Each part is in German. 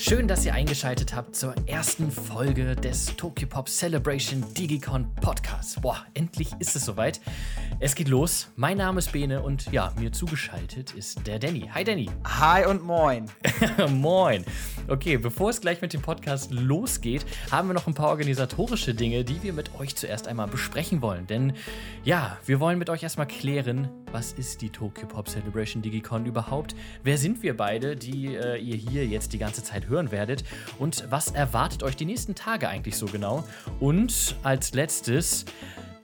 Schön, dass ihr eingeschaltet habt zur ersten Folge des Tokyo Pop Celebration Digicon Podcasts. Boah, endlich ist es soweit. Es geht los. Mein Name ist Bene und ja, mir zugeschaltet ist der Danny. Hi Danny. Hi und moin. moin. Okay, bevor es gleich mit dem Podcast losgeht, haben wir noch ein paar organisatorische Dinge, die wir mit euch zuerst einmal besprechen wollen. Denn ja, wir wollen mit euch erstmal klären, was ist die Tokyo Pop Celebration Digicon überhaupt? Wer sind wir beide, die äh, ihr hier jetzt die ganze Zeit hören werdet? Und was erwartet euch die nächsten Tage eigentlich so genau? Und als letztes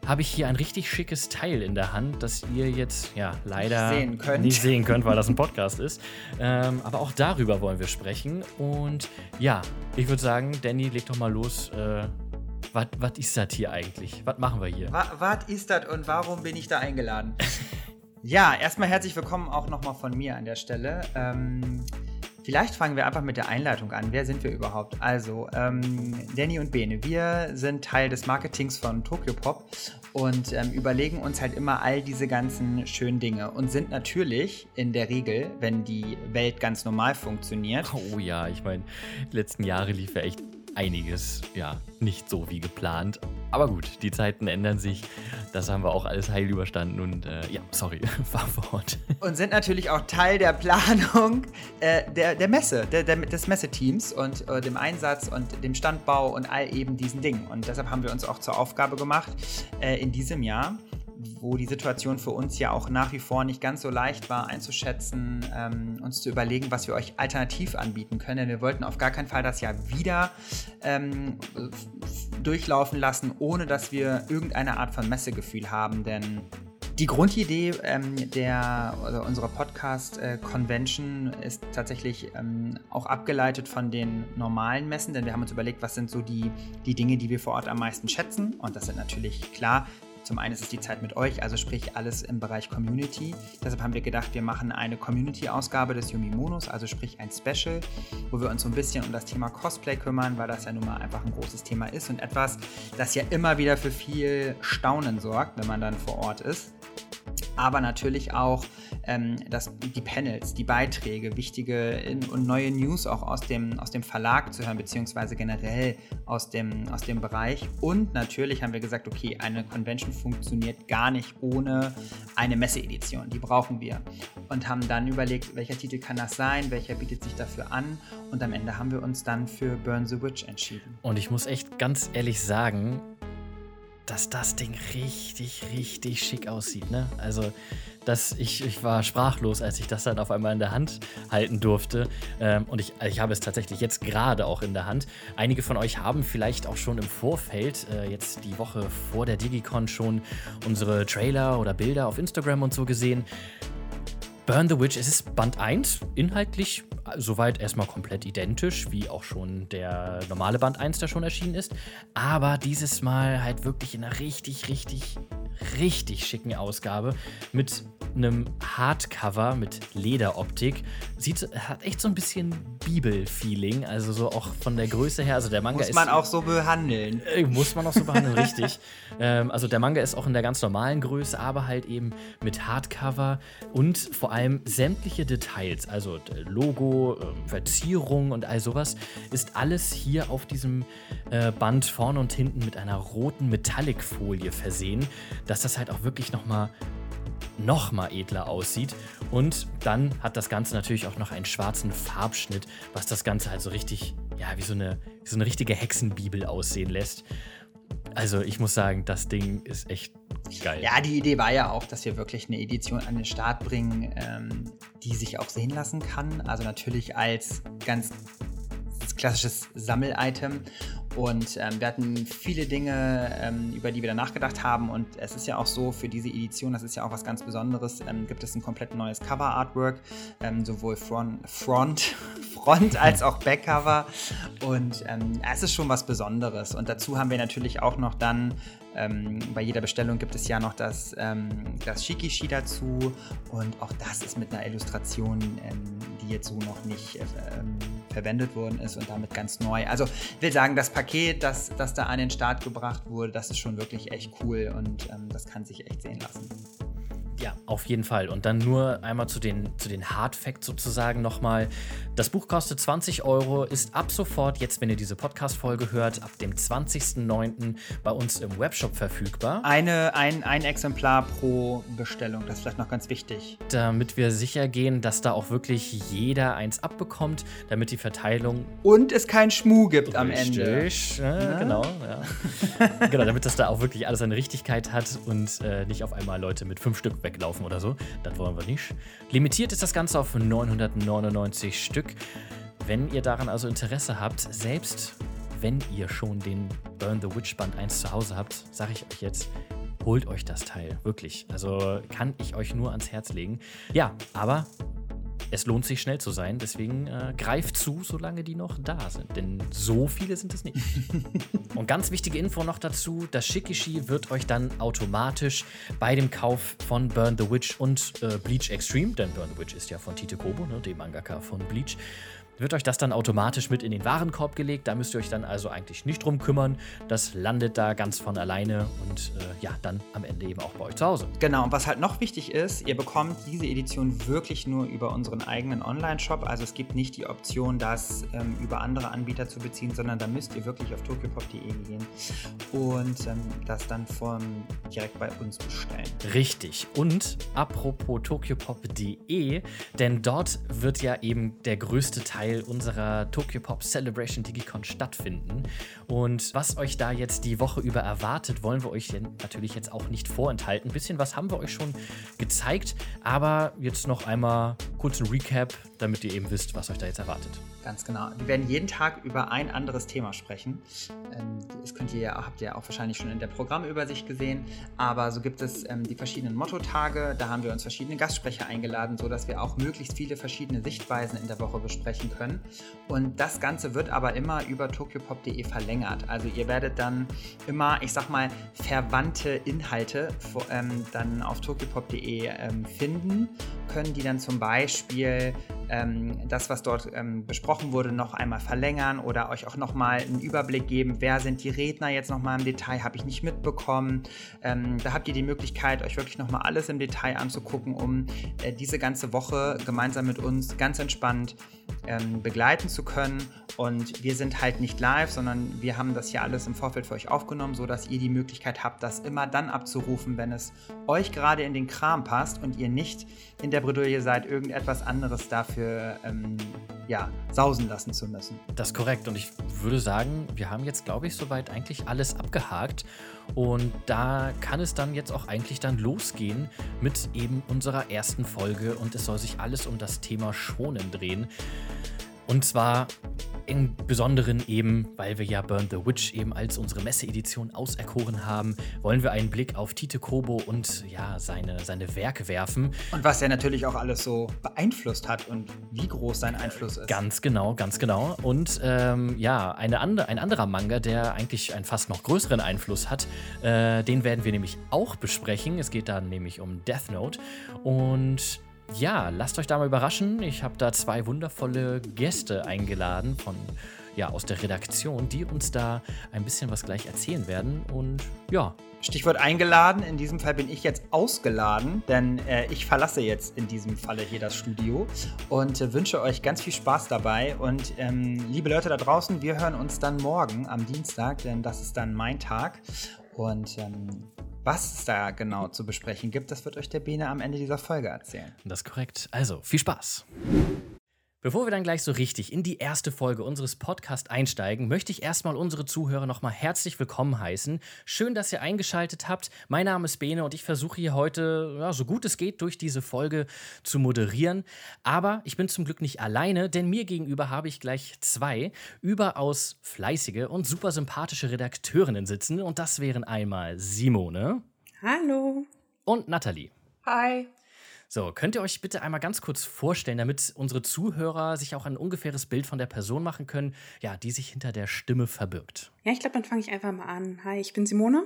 habe ich hier ein richtig schickes Teil in der Hand, das ihr jetzt ja leider nicht sehen könnt, nicht sehen könnt weil das ein Podcast ist. Ähm, aber auch darüber wollen wir sprechen. Und ja, ich würde sagen, Danny, leg doch mal los. Äh, was ist das hier eigentlich? Was machen wir hier? Was ist das und warum bin ich da eingeladen? ja, erstmal herzlich willkommen auch nochmal von mir an der Stelle. Ähm, Vielleicht fangen wir einfach mit der Einleitung an. Wer sind wir überhaupt? Also, ähm, Danny und Bene, wir sind Teil des Marketings von Tokyo Pop und ähm, überlegen uns halt immer all diese ganzen schönen Dinge und sind natürlich in der Regel, wenn die Welt ganz normal funktioniert. Oh ja, ich meine, die letzten Jahre lief ja echt einiges, ja, nicht so wie geplant. Aber gut, die Zeiten ändern sich. Das haben wir auch alles heil überstanden und äh, ja, sorry, fahr fort. Und sind natürlich auch Teil der Planung äh, der, der Messe, der, der, des Messeteams und äh, dem Einsatz und dem Standbau und all eben diesen Dingen. Und deshalb haben wir uns auch zur Aufgabe gemacht, äh, in diesem Jahr wo die Situation für uns ja auch nach wie vor nicht ganz so leicht war einzuschätzen, ähm, uns zu überlegen, was wir euch alternativ anbieten können. Denn wir wollten auf gar keinen Fall das Jahr wieder ähm, durchlaufen lassen, ohne dass wir irgendeine Art von Messegefühl haben. Denn die Grundidee ähm, der, oder unserer Podcast-Convention äh, ist tatsächlich ähm, auch abgeleitet von den normalen Messen, denn wir haben uns überlegt, was sind so die, die Dinge, die wir vor Ort am meisten schätzen. Und das sind natürlich klar zum einen ist es die Zeit mit euch, also sprich alles im Bereich Community. Deshalb haben wir gedacht, wir machen eine Community-Ausgabe des Yumi Monos, also sprich ein Special, wo wir uns so ein bisschen um das Thema Cosplay kümmern, weil das ja nun mal einfach ein großes Thema ist und etwas, das ja immer wieder für viel Staunen sorgt, wenn man dann vor Ort ist aber natürlich auch ähm, das, die Panels, die Beiträge, wichtige und neue News auch aus dem, aus dem Verlag zu hören, beziehungsweise generell aus dem, aus dem Bereich. Und natürlich haben wir gesagt, okay, eine Convention funktioniert gar nicht ohne eine Messeedition. Die brauchen wir. Und haben dann überlegt, welcher Titel kann das sein, welcher bietet sich dafür an. Und am Ende haben wir uns dann für Burn the Witch entschieden. Und ich muss echt ganz ehrlich sagen, dass das Ding richtig, richtig schick aussieht. Ne? Also, das, ich, ich war sprachlos, als ich das dann auf einmal in der Hand halten durfte. Ähm, und ich, ich habe es tatsächlich jetzt gerade auch in der Hand. Einige von euch haben vielleicht auch schon im Vorfeld, äh, jetzt die Woche vor der Digicon, schon unsere Trailer oder Bilder auf Instagram und so gesehen. Burn the Witch, es ist Band 1, inhaltlich soweit erstmal komplett identisch, wie auch schon der normale Band 1, der schon erschienen ist. Aber dieses Mal halt wirklich in einer richtig, richtig, richtig schicken Ausgabe mit einem Hardcover mit Lederoptik. Sieht, hat echt so ein bisschen Bibel-Feeling, also so auch von der Größe her. Also der Manga muss ist. Muss man auch so behandeln. Äh, muss man auch so behandeln, richtig. Ähm, also der Manga ist auch in der ganz normalen Größe, aber halt eben mit Hardcover und vor allem sämtliche Details, also Logo, äh, Verzierung und all sowas, ist alles hier auf diesem äh, Band vorne und hinten mit einer roten Metallic-Folie versehen, dass das halt auch wirklich nochmal noch mal edler aussieht. Und dann hat das Ganze natürlich auch noch einen schwarzen Farbschnitt, was das Ganze halt so richtig, ja, wie so eine, wie so eine richtige Hexenbibel aussehen lässt. Also ich muss sagen, das Ding ist echt geil. Ja, die Idee war ja auch, dass wir wirklich eine Edition an den Start bringen, ähm, die sich auch sehen lassen kann. Also natürlich als ganz klassisches Sammelitem und ähm, wir hatten viele Dinge, ähm, über die wir da nachgedacht haben. Und es ist ja auch so, für diese Edition, das ist ja auch was ganz Besonderes, ähm, gibt es ein komplett neues Cover-Artwork, ähm, sowohl Front, Front, Front als auch Backcover. Und ähm, es ist schon was Besonderes. Und dazu haben wir natürlich auch noch dann ähm, bei jeder Bestellung gibt es ja noch das, ähm, das Shikishi dazu und auch das ist mit einer Illustration, ähm, die jetzt so noch nicht äh, verwendet worden ist und damit ganz neu. Also ich will sagen, das Paket, das, das da an den Start gebracht wurde, das ist schon wirklich echt cool und ähm, das kann sich echt sehen lassen. Ja, auf jeden Fall. Und dann nur einmal zu den, zu den Hard Facts sozusagen nochmal. Das Buch kostet 20 Euro, ist ab sofort, jetzt wenn ihr diese Podcast-Folge hört, ab dem 20.09. bei uns im Webshop verfügbar. Eine, ein, ein Exemplar pro Bestellung, das ist vielleicht noch ganz wichtig. Damit wir sicher gehen, dass da auch wirklich jeder eins abbekommt, damit die Verteilung. Und es keinen Schmuh gibt am Ende. Richtig, äh, genau, ja. genau, damit das da auch wirklich alles seine Richtigkeit hat und äh, nicht auf einmal Leute mit fünf Stück weglaufen oder so. Das wollen wir nicht. Limitiert ist das Ganze auf 999 Stück. Wenn ihr daran also Interesse habt, selbst wenn ihr schon den Burn the Witch Band 1 zu Hause habt, sage ich euch jetzt, holt euch das Teil. Wirklich. Also kann ich euch nur ans Herz legen. Ja, aber es lohnt sich schnell zu sein, deswegen äh, greift zu, solange die noch da sind. Denn so viele sind es nicht. und ganz wichtige Info noch dazu: Das Shikishi wird euch dann automatisch bei dem Kauf von Burn the Witch und äh, Bleach Extreme, denn Burn the Witch ist ja von Tite Kobo, ne, dem Mangaka von Bleach, wird euch das dann automatisch mit in den Warenkorb gelegt. Da müsst ihr euch dann also eigentlich nicht drum kümmern. Das landet da ganz von alleine und äh, ja, dann am Ende eben auch bei euch zu Hause. Genau, und was halt noch wichtig ist, ihr bekommt diese Edition wirklich nur über unseren eigenen Online-Shop. Also es gibt nicht die Option, das ähm, über andere Anbieter zu beziehen, sondern da müsst ihr wirklich auf tokyopop.de gehen und ähm, das dann von direkt bei uns bestellen. Richtig. Und apropos tokyopop.de, denn dort wird ja eben der größte Teil Teil unserer Tokyo Pop Celebration Digicon stattfinden. Und was euch da jetzt die Woche über erwartet, wollen wir euch natürlich jetzt auch nicht vorenthalten. Ein bisschen was haben wir euch schon gezeigt, aber jetzt noch einmal kurz ein Recap, damit ihr eben wisst, was euch da jetzt erwartet. Ganz genau. Wir werden jeden Tag über ein anderes Thema sprechen. Ähm, das könnt ihr, habt ihr auch wahrscheinlich schon in der Programmübersicht gesehen. Aber so gibt es ähm, die verschiedenen Motto-Tage. Da haben wir uns verschiedene Gastsprecher eingeladen, sodass wir auch möglichst viele verschiedene Sichtweisen in der Woche besprechen können. Und das Ganze wird aber immer über tokyopop.de verlängert. Also ihr werdet dann immer, ich sag mal, verwandte Inhalte ähm, dann auf tokyopop.de finden, können die dann zum Beispiel das, was dort besprochen besprochen wurde, noch einmal verlängern oder euch auch nochmal einen Überblick geben, wer sind die Redner jetzt nochmal im Detail, habe ich nicht mitbekommen. Ähm, da habt ihr die Möglichkeit, euch wirklich nochmal alles im Detail anzugucken, um äh, diese ganze Woche gemeinsam mit uns ganz entspannt ähm, begleiten zu können. Und wir sind halt nicht live, sondern wir haben das hier alles im Vorfeld für euch aufgenommen, sodass ihr die Möglichkeit habt, das immer dann abzurufen, wenn es euch gerade in den Kram passt und ihr nicht in der Bredouille seid, irgendetwas anderes dafür ähm, ja, sausen lassen zu müssen. Das ist korrekt. Und ich würde sagen, wir haben jetzt, glaube ich, soweit eigentlich alles abgehakt. Und da kann es dann jetzt auch eigentlich dann losgehen mit eben unserer ersten Folge. Und es soll sich alles um das Thema Schonen drehen. Und zwar im Besonderen eben, weil wir ja Burn the Witch eben als unsere Messeedition auserkoren haben, wollen wir einen Blick auf Tite Kobo und ja, seine, seine Werke werfen. Und was er natürlich auch alles so beeinflusst hat und wie groß sein Einfluss ist. Ganz genau, ganz genau. Und ähm, ja, eine andre, ein anderer Manga, der eigentlich einen fast noch größeren Einfluss hat, äh, den werden wir nämlich auch besprechen. Es geht da nämlich um Death Note. Und ja, lasst euch da mal überraschen. Ich habe da zwei wundervolle Gäste eingeladen von ja, aus der Redaktion, die uns da ein bisschen was gleich erzählen werden. Und ja. Stichwort eingeladen. In diesem Fall bin ich jetzt ausgeladen, denn äh, ich verlasse jetzt in diesem Falle hier das Studio und äh, wünsche euch ganz viel Spaß dabei. Und ähm, liebe Leute da draußen, wir hören uns dann morgen am Dienstag, denn das ist dann mein Tag. Und ähm, was es da genau zu besprechen gibt, das wird euch der Bene am Ende dieser Folge erzählen. Das ist korrekt. Also, viel Spaß. Bevor wir dann gleich so richtig in die erste Folge unseres Podcasts einsteigen, möchte ich erstmal unsere Zuhörer nochmal herzlich willkommen heißen. Schön, dass ihr eingeschaltet habt. Mein Name ist Bene und ich versuche hier heute, ja, so gut es geht, durch diese Folge zu moderieren. Aber ich bin zum Glück nicht alleine, denn mir gegenüber habe ich gleich zwei überaus fleißige und super sympathische Redakteurinnen sitzen. Und das wären einmal Simone. Hallo. Und Nathalie. Hi. So, könnt ihr euch bitte einmal ganz kurz vorstellen, damit unsere Zuhörer sich auch ein ungefähres Bild von der Person machen können, ja, die sich hinter der Stimme verbirgt? Ja, ich glaube, dann fange ich einfach mal an. Hi, ich bin Simone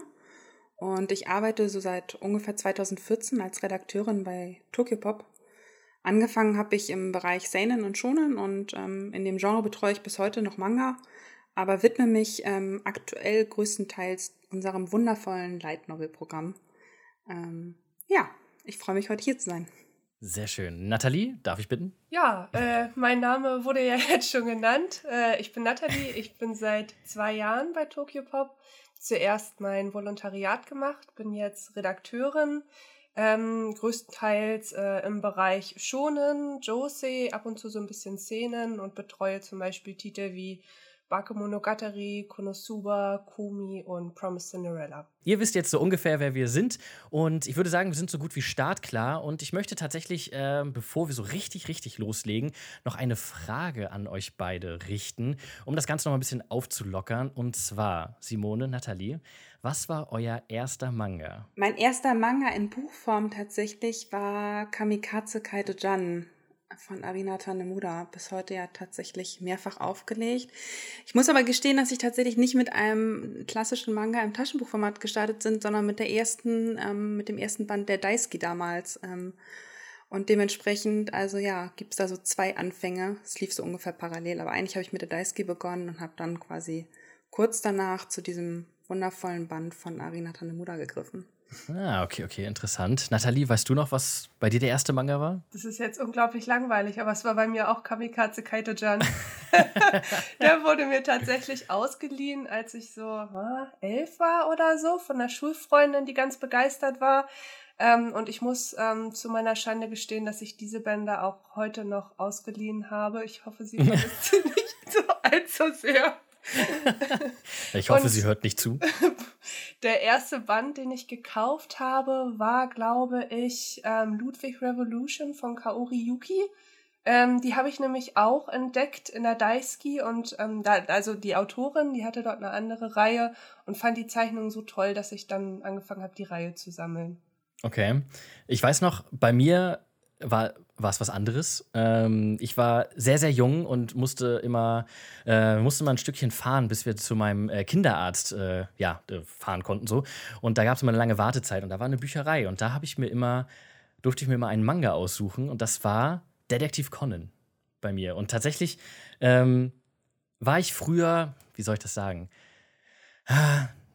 und ich arbeite so seit ungefähr 2014 als Redakteurin bei Tokyopop. Angefangen habe ich im Bereich Seinen und Shonen und ähm, in dem Genre betreue ich bis heute noch Manga, aber widme mich ähm, aktuell größtenteils unserem wundervollen Light Novel Programm. Ähm, ja, ich freue mich, heute hier zu sein. Sehr schön. Nathalie, darf ich bitten? Ja, äh, mein Name wurde ja jetzt schon genannt. Äh, ich bin Nathalie, ich bin seit zwei Jahren bei Tokyo Pop. Zuerst mein Volontariat gemacht, bin jetzt Redakteurin, ähm, größtenteils äh, im Bereich Shonen, Josei, ab und zu so ein bisschen Szenen und betreue zum Beispiel Titel wie Bakemonogatari, Konosuba, Kumi und Promise Cinderella. Ihr wisst jetzt so ungefähr, wer wir sind. Und ich würde sagen, wir sind so gut wie startklar. Und ich möchte tatsächlich, äh, bevor wir so richtig, richtig loslegen, noch eine Frage an euch beide richten, um das Ganze noch ein bisschen aufzulockern. Und zwar, Simone, Nathalie, was war euer erster Manga? Mein erster Manga in Buchform tatsächlich war Kamikaze Kaito-Jan von Abinata Nemuda bis heute ja tatsächlich mehrfach aufgelegt. Ich muss aber gestehen, dass ich tatsächlich nicht mit einem klassischen Manga im Taschenbuchformat gestartet bin, sondern mit der ersten, ähm, mit dem ersten Band der Daisuke damals. Ähm, und dementsprechend, also ja, gibt's da so zwei Anfänge. Es lief so ungefähr parallel, aber eigentlich habe ich mit der Daisuke begonnen und habe dann quasi kurz danach zu diesem wundervollen Band von Arina Tanemuda gegriffen. Ah, okay, okay, interessant. Nathalie, weißt du noch, was bei dir der erste Manga war? Das ist jetzt unglaublich langweilig, aber es war bei mir auch Kamikaze Kaito-Jan. der wurde mir tatsächlich ausgeliehen, als ich so ah, elf war oder so, von einer Schulfreundin, die ganz begeistert war. Ähm, und ich muss ähm, zu meiner Schande gestehen, dass ich diese Bänder auch heute noch ausgeliehen habe. Ich hoffe, sie vermisst sie nicht so allzu sehr. Ich hoffe, und sie hört nicht zu. Der erste Band, den ich gekauft habe, war, glaube ich, ähm, Ludwig Revolution von Kaori Yuki. Ähm, die habe ich nämlich auch entdeckt in der Daisuke und ähm, da, also die Autorin, die hatte dort eine andere Reihe und fand die Zeichnung so toll, dass ich dann angefangen habe, die Reihe zu sammeln. Okay. Ich weiß noch, bei mir war war es was anderes. Ähm, ich war sehr, sehr jung und musste immer, äh, musste mal ein Stückchen fahren, bis wir zu meinem äh, Kinderarzt äh, ja, äh, fahren konnten. So. Und da gab es immer eine lange Wartezeit und da war eine Bücherei. Und da habe ich mir immer, durfte ich mir immer einen Manga aussuchen und das war Detektiv Conan bei mir. Und tatsächlich ähm, war ich früher, wie soll ich das sagen,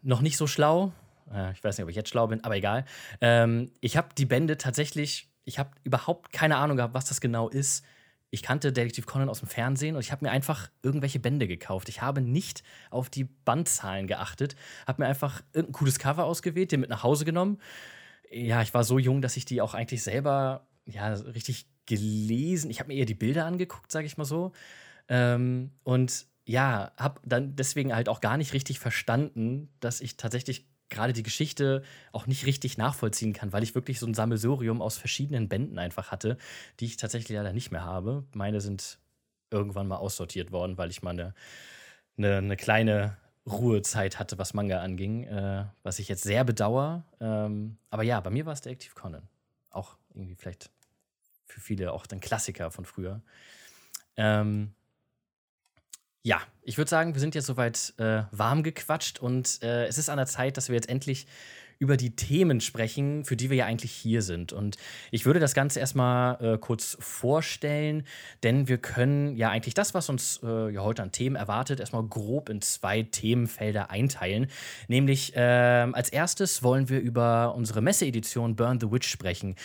noch nicht so schlau. Äh, ich weiß nicht, ob ich jetzt schlau bin, aber egal. Ähm, ich habe die Bände tatsächlich ich habe überhaupt keine Ahnung gehabt, was das genau ist. Ich kannte Detektiv Conan aus dem Fernsehen und ich habe mir einfach irgendwelche Bände gekauft. Ich habe nicht auf die Bandzahlen geachtet, habe mir einfach irgendein cooles Cover ausgewählt, den mit nach Hause genommen. Ja, ich war so jung, dass ich die auch eigentlich selber ja richtig gelesen. Ich habe mir eher die Bilder angeguckt, sage ich mal so. Ähm, und ja, habe dann deswegen halt auch gar nicht richtig verstanden, dass ich tatsächlich gerade die Geschichte auch nicht richtig nachvollziehen kann, weil ich wirklich so ein Sammelsurium aus verschiedenen Bänden einfach hatte, die ich tatsächlich leider nicht mehr habe. Meine sind irgendwann mal aussortiert worden, weil ich mal eine, eine, eine kleine Ruhezeit hatte, was Manga anging, äh, was ich jetzt sehr bedauere. Ähm, aber ja, bei mir war es Detektiv Conan. Auch irgendwie vielleicht für viele auch ein Klassiker von früher. Ähm, ja, ich würde sagen, wir sind jetzt soweit äh, warm gequatscht und äh, es ist an der Zeit, dass wir jetzt endlich über die Themen sprechen, für die wir ja eigentlich hier sind. Und ich würde das Ganze erstmal äh, kurz vorstellen, denn wir können ja eigentlich das, was uns äh, ja heute an Themen erwartet, erstmal grob in zwei Themenfelder einteilen. Nämlich äh, als erstes wollen wir über unsere Messeedition Burn the Witch sprechen.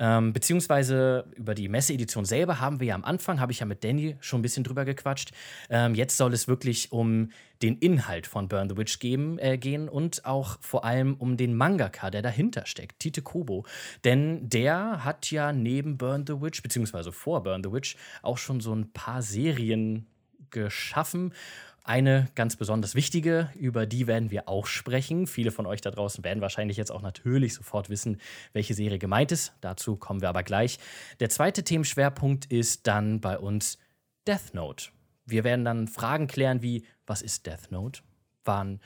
Ähm, beziehungsweise über die Messeedition selber haben wir ja am Anfang, habe ich ja mit Danny schon ein bisschen drüber gequatscht. Ähm, jetzt soll es wirklich um den Inhalt von Burn the Witch geben, äh, gehen und auch vor allem um den Mangaka, der dahinter steckt, Tite Kobo. Denn der hat ja neben Burn the Witch, beziehungsweise vor Burn the Witch, auch schon so ein paar Serien geschaffen. Eine ganz besonders wichtige, über die werden wir auch sprechen. Viele von euch da draußen werden wahrscheinlich jetzt auch natürlich sofort wissen, welche Serie gemeint ist. Dazu kommen wir aber gleich. Der zweite Themenschwerpunkt ist dann bei uns Death Note. Wir werden dann Fragen klären wie, was ist Death Note? Wann,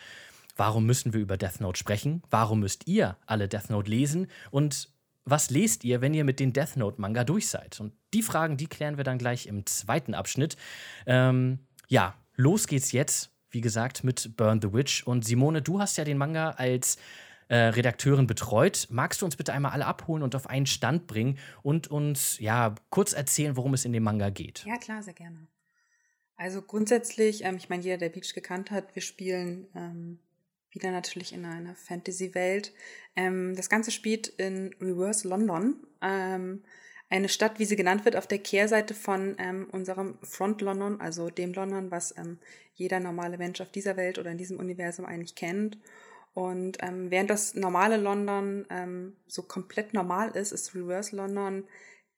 warum müssen wir über Death Note sprechen? Warum müsst ihr alle Death Note lesen? Und was lest ihr, wenn ihr mit den Death Note Manga durch seid? Und die Fragen, die klären wir dann gleich im zweiten Abschnitt. Ähm, ja, los geht's jetzt, wie gesagt, mit Burn the Witch. Und Simone, du hast ja den Manga als äh, Redakteurin betreut. Magst du uns bitte einmal alle abholen und auf einen Stand bringen und uns ja kurz erzählen, worum es in dem Manga geht? Ja, klar, sehr gerne. Also grundsätzlich, ähm, ich meine, jeder, der Beach gekannt hat, wir spielen ähm, wieder natürlich in einer Fantasy-Welt. Ähm, das Ganze spielt in Reverse London, ähm, eine Stadt, wie sie genannt wird, auf der Kehrseite von ähm, unserem Front London, also dem London, was ähm, jeder normale Mensch auf dieser Welt oder in diesem Universum eigentlich kennt. Und während das normale London so komplett normal ist, ist Reverse London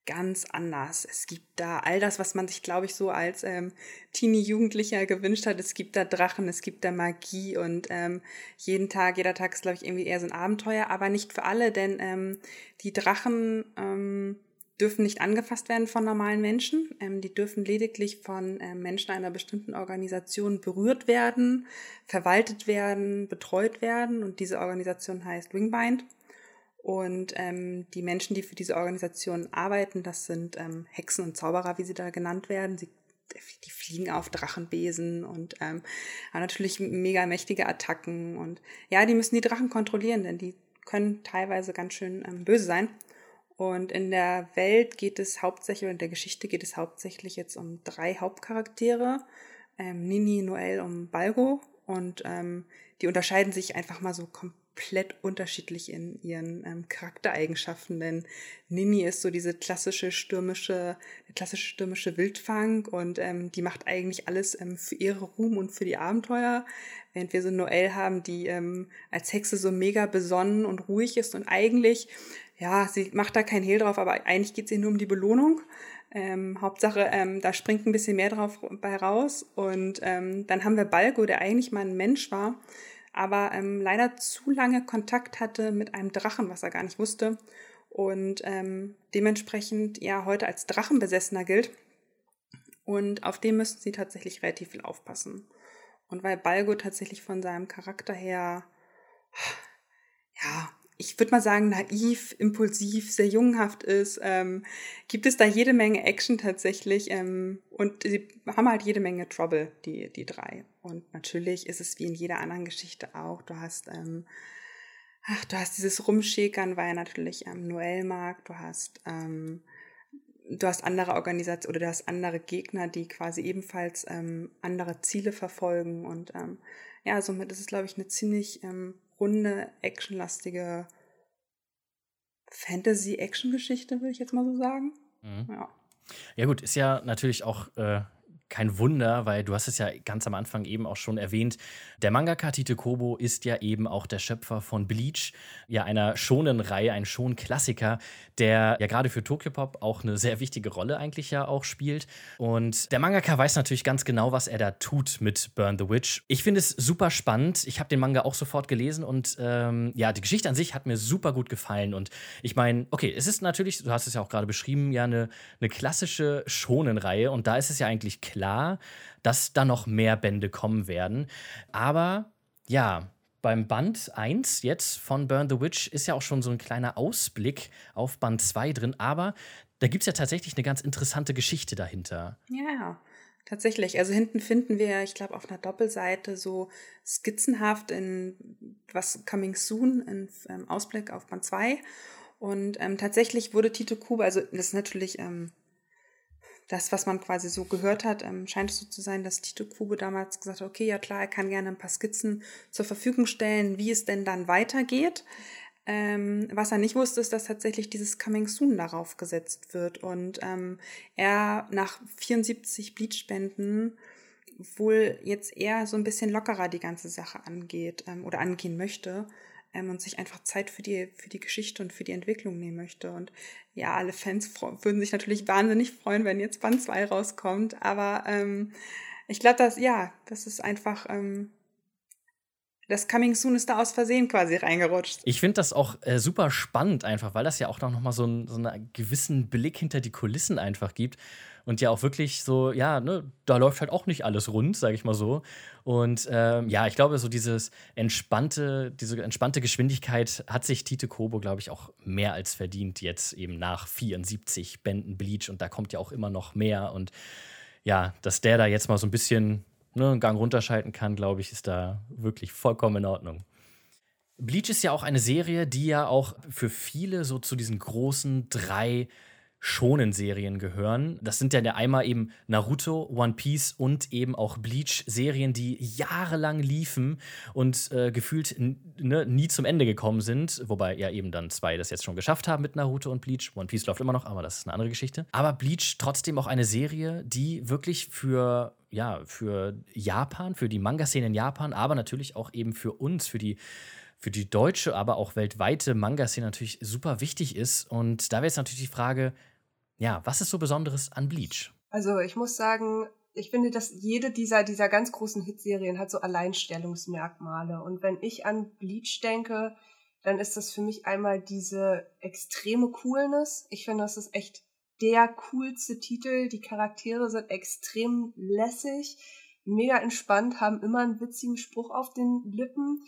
ganz anders. Es gibt da all das, was man sich, glaube ich, so als ähm, Teenie-Jugendlicher gewünscht hat. Es gibt da Drachen, es gibt da Magie und ähm, jeden Tag, jeder Tag ist, glaube ich, irgendwie eher so ein Abenteuer, aber nicht für alle, denn ähm, die Drachen ähm, dürfen nicht angefasst werden von normalen Menschen. Ähm, die dürfen lediglich von ähm, Menschen einer bestimmten Organisation berührt werden, verwaltet werden, betreut werden und diese Organisation heißt Wingbind. Und ähm, die Menschen, die für diese Organisation arbeiten, das sind ähm, Hexen und Zauberer, wie sie da genannt werden. Sie, die fliegen auf Drachenbesen und ähm, haben natürlich mega mächtige Attacken. Und ja, die müssen die Drachen kontrollieren, denn die können teilweise ganz schön ähm, böse sein. Und in der Welt geht es hauptsächlich, in der Geschichte geht es hauptsächlich jetzt um drei Hauptcharaktere. Ähm, Nini, Noel und Balgo. Und ähm, die unterscheiden sich einfach mal so komplett komplett unterschiedlich in ihren ähm, Charaktereigenschaften, denn Nini ist so diese klassische stürmische, klassische stürmische Wildfang und ähm, die macht eigentlich alles ähm, für ihre Ruhm und für die Abenteuer, während wir so Noelle haben, die ähm, als Hexe so mega besonnen und ruhig ist und eigentlich, ja, sie macht da kein Hehl drauf, aber eigentlich geht es ihr nur um die Belohnung. Ähm, Hauptsache, ähm, da springt ein bisschen mehr drauf bei raus. Und ähm, dann haben wir Balgo, der eigentlich mal ein Mensch war, aber ähm, leider zu lange Kontakt hatte mit einem Drachen, was er gar nicht wusste und ähm, dementsprechend ja heute als Drachenbesessener gilt. Und auf dem müssten sie tatsächlich relativ viel aufpassen. Und weil Balgo tatsächlich von seinem Charakter her, ja, ich würde mal sagen, naiv, impulsiv, sehr jungenhaft ist, ähm, gibt es da jede Menge Action tatsächlich. Ähm, und sie haben halt jede Menge Trouble, die, die drei. Und natürlich ist es wie in jeder anderen Geschichte auch. Du hast, ähm, ach, du hast dieses Rumschäkern, weil er natürlich ähm, Noel mag. Du hast, ähm, du hast andere Organisationen oder du hast andere Gegner, die quasi ebenfalls ähm, andere Ziele verfolgen. Und ähm, ja, somit ist es, glaube ich, eine ziemlich ähm, runde, actionlastige Fantasy-Action-Geschichte, würde ich jetzt mal so sagen. Mhm. Ja. ja, gut, ist ja natürlich auch äh, kein Wunder, weil du hast es ja ganz am Anfang eben auch schon erwähnt. Der Mangaka Tite Kobo ist ja eben auch der Schöpfer von Bleach, ja einer Shonen-Reihe, ein Shonen-Klassiker, der ja gerade für Tokyopop auch eine sehr wichtige Rolle eigentlich ja auch spielt. Und der Mangaka weiß natürlich ganz genau, was er da tut mit Burn the Witch. Ich finde es super spannend. Ich habe den Manga auch sofort gelesen und ähm, ja, die Geschichte an sich hat mir super gut gefallen. Und ich meine, okay, es ist natürlich, du hast es ja auch gerade beschrieben, ja eine, eine klassische Shonen-Reihe und da ist es ja eigentlich klar, klar, dass da noch mehr Bände kommen werden. Aber ja, beim Band 1 jetzt von Burn the Witch ist ja auch schon so ein kleiner Ausblick auf Band 2 drin, aber da gibt es ja tatsächlich eine ganz interessante Geschichte dahinter. Ja, tatsächlich. Also hinten finden wir, ich glaube, auf einer Doppelseite so skizzenhaft in was Coming Soon, in ähm, Ausblick auf Band 2. Und ähm, tatsächlich wurde Tito Kuba, also das ist natürlich ähm, das, was man quasi so gehört hat, ähm, scheint es so zu sein, dass Tito Kube damals gesagt hat, okay, ja klar, er kann gerne ein paar Skizzen zur Verfügung stellen, wie es denn dann weitergeht. Ähm, was er nicht wusste, ist, dass tatsächlich dieses Coming Soon darauf gesetzt wird und ähm, er nach 74 Bleachspenden wohl jetzt eher so ein bisschen lockerer die ganze Sache angeht ähm, oder angehen möchte ähm, und sich einfach Zeit für die, für die Geschichte und für die Entwicklung nehmen möchte. Und ja, alle Fans würden sich natürlich wahnsinnig freuen, wenn jetzt Band 2 rauskommt. Aber ähm, ich glaube, dass, ja, das ist einfach. Ähm, das Coming Soon ist da aus Versehen quasi reingerutscht. Ich finde das auch äh, super spannend, einfach, weil das ja auch noch mal so, ein, so einen gewissen Blick hinter die Kulissen einfach gibt und ja auch wirklich so, ja, ne, da läuft halt auch nicht alles rund, sage ich mal so. Und ähm, ja, ich glaube, so dieses entspannte, diese entspannte Geschwindigkeit hat sich Tite Kobo, glaube ich, auch mehr als verdient jetzt eben nach 74 Bänden Bleach und da kommt ja auch immer noch mehr und ja, dass der da jetzt mal so ein bisschen ne, einen Gang runterschalten kann, glaube ich, ist da wirklich vollkommen in Ordnung. Bleach ist ja auch eine Serie, die ja auch für viele so zu diesen großen drei Shonen-Serien gehören. Das sind ja der einmal eben Naruto, One Piece und eben auch Bleach-Serien, die jahrelang liefen und äh, gefühlt ne, nie zum Ende gekommen sind. Wobei ja eben dann zwei das jetzt schon geschafft haben mit Naruto und Bleach. One Piece läuft immer noch, aber das ist eine andere Geschichte. Aber Bleach trotzdem auch eine Serie, die wirklich für ja, für Japan, für die Manga-Szene in Japan, aber natürlich auch eben für uns, für die für die deutsche, aber auch weltweite Manga-Szene natürlich super wichtig ist. Und da wäre jetzt natürlich die Frage, ja, was ist so Besonderes an Bleach? Also ich muss sagen, ich finde, dass jede dieser, dieser ganz großen Hitserien hat so Alleinstellungsmerkmale. Und wenn ich an Bleach denke, dann ist das für mich einmal diese extreme Coolness. Ich finde, das ist echt der coolste Titel. Die Charaktere sind extrem lässig, mega entspannt, haben immer einen witzigen Spruch auf den Lippen.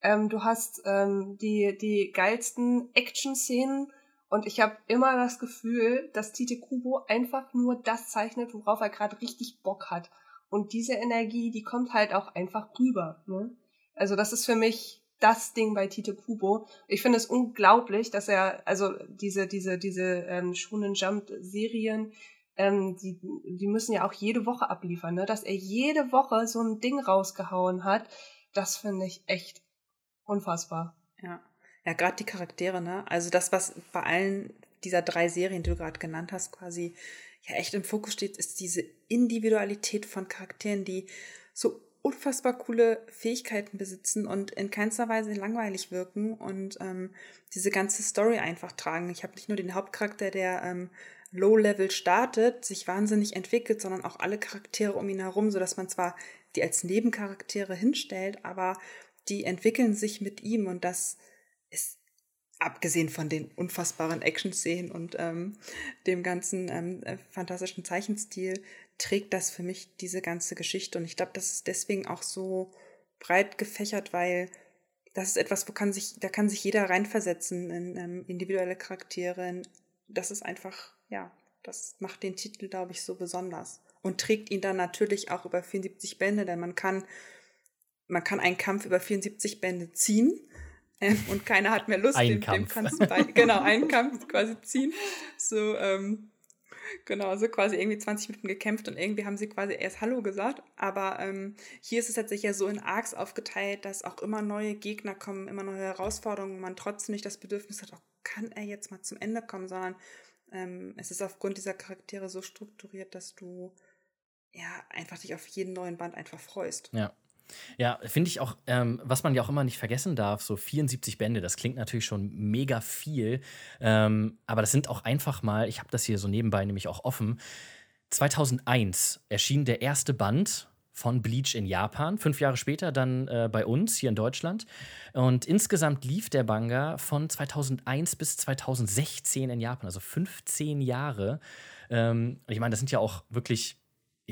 Ähm, du hast ähm, die, die geilsten Action-Szenen und ich habe immer das Gefühl, dass Tite Kubo einfach nur das zeichnet, worauf er gerade richtig Bock hat. Und diese Energie, die kommt halt auch einfach rüber. Ne? Also das ist für mich das Ding bei Tite Kubo. Ich finde es unglaublich, dass er, also diese, diese, diese ähm, Shonen Jump Serien, ähm, die, die müssen ja auch jede Woche abliefern, ne? Dass er jede Woche so ein Ding rausgehauen hat, das finde ich echt unfassbar. Ja. Ja, gerade die Charaktere, ne? Also das, was bei allen dieser drei Serien, die du gerade genannt hast, quasi ja echt im Fokus steht, ist diese Individualität von Charakteren, die so unfassbar coole Fähigkeiten besitzen und in keinster Weise langweilig wirken und ähm, diese ganze Story einfach tragen. Ich habe nicht nur den Hauptcharakter, der ähm, Low-Level startet, sich wahnsinnig entwickelt, sondern auch alle Charaktere um ihn herum, sodass man zwar die als Nebencharaktere hinstellt, aber die entwickeln sich mit ihm und das ist abgesehen von den unfassbaren Action-Szenen und ähm, dem ganzen ähm, äh, fantastischen Zeichenstil, trägt das für mich diese ganze Geschichte. Und ich glaube, das ist deswegen auch so breit gefächert, weil das ist etwas, wo kann sich, da kann sich jeder reinversetzen in ähm, individuelle Charaktere. Das ist einfach, ja, das macht den Titel, glaube ich, so besonders. Und trägt ihn dann natürlich auch über 74 Bände, denn man kann, man kann einen Kampf über 74 Bände ziehen ähm, und keiner hat mehr Lust, ein dem, Kampf. dem kannst du bei, genau, einen Kampf quasi ziehen. So, ähm, genau, so quasi irgendwie 20 Minuten gekämpft und irgendwie haben sie quasi erst Hallo gesagt. Aber ähm, hier ist es tatsächlich ja so in Arcs aufgeteilt, dass auch immer neue Gegner kommen, immer neue Herausforderungen, man trotzdem nicht das Bedürfnis hat, oh, kann er jetzt mal zum Ende kommen, sondern ähm, es ist aufgrund dieser Charaktere so strukturiert, dass du ja einfach dich auf jeden neuen Band einfach freust. Ja. Ja, finde ich auch, ähm, was man ja auch immer nicht vergessen darf, so 74 Bände, das klingt natürlich schon mega viel, ähm, aber das sind auch einfach mal, ich habe das hier so nebenbei nämlich auch offen, 2001 erschien der erste Band von Bleach in Japan, fünf Jahre später dann äh, bei uns hier in Deutschland. Und insgesamt lief der Manga von 2001 bis 2016 in Japan, also 15 Jahre. Ähm, ich meine, das sind ja auch wirklich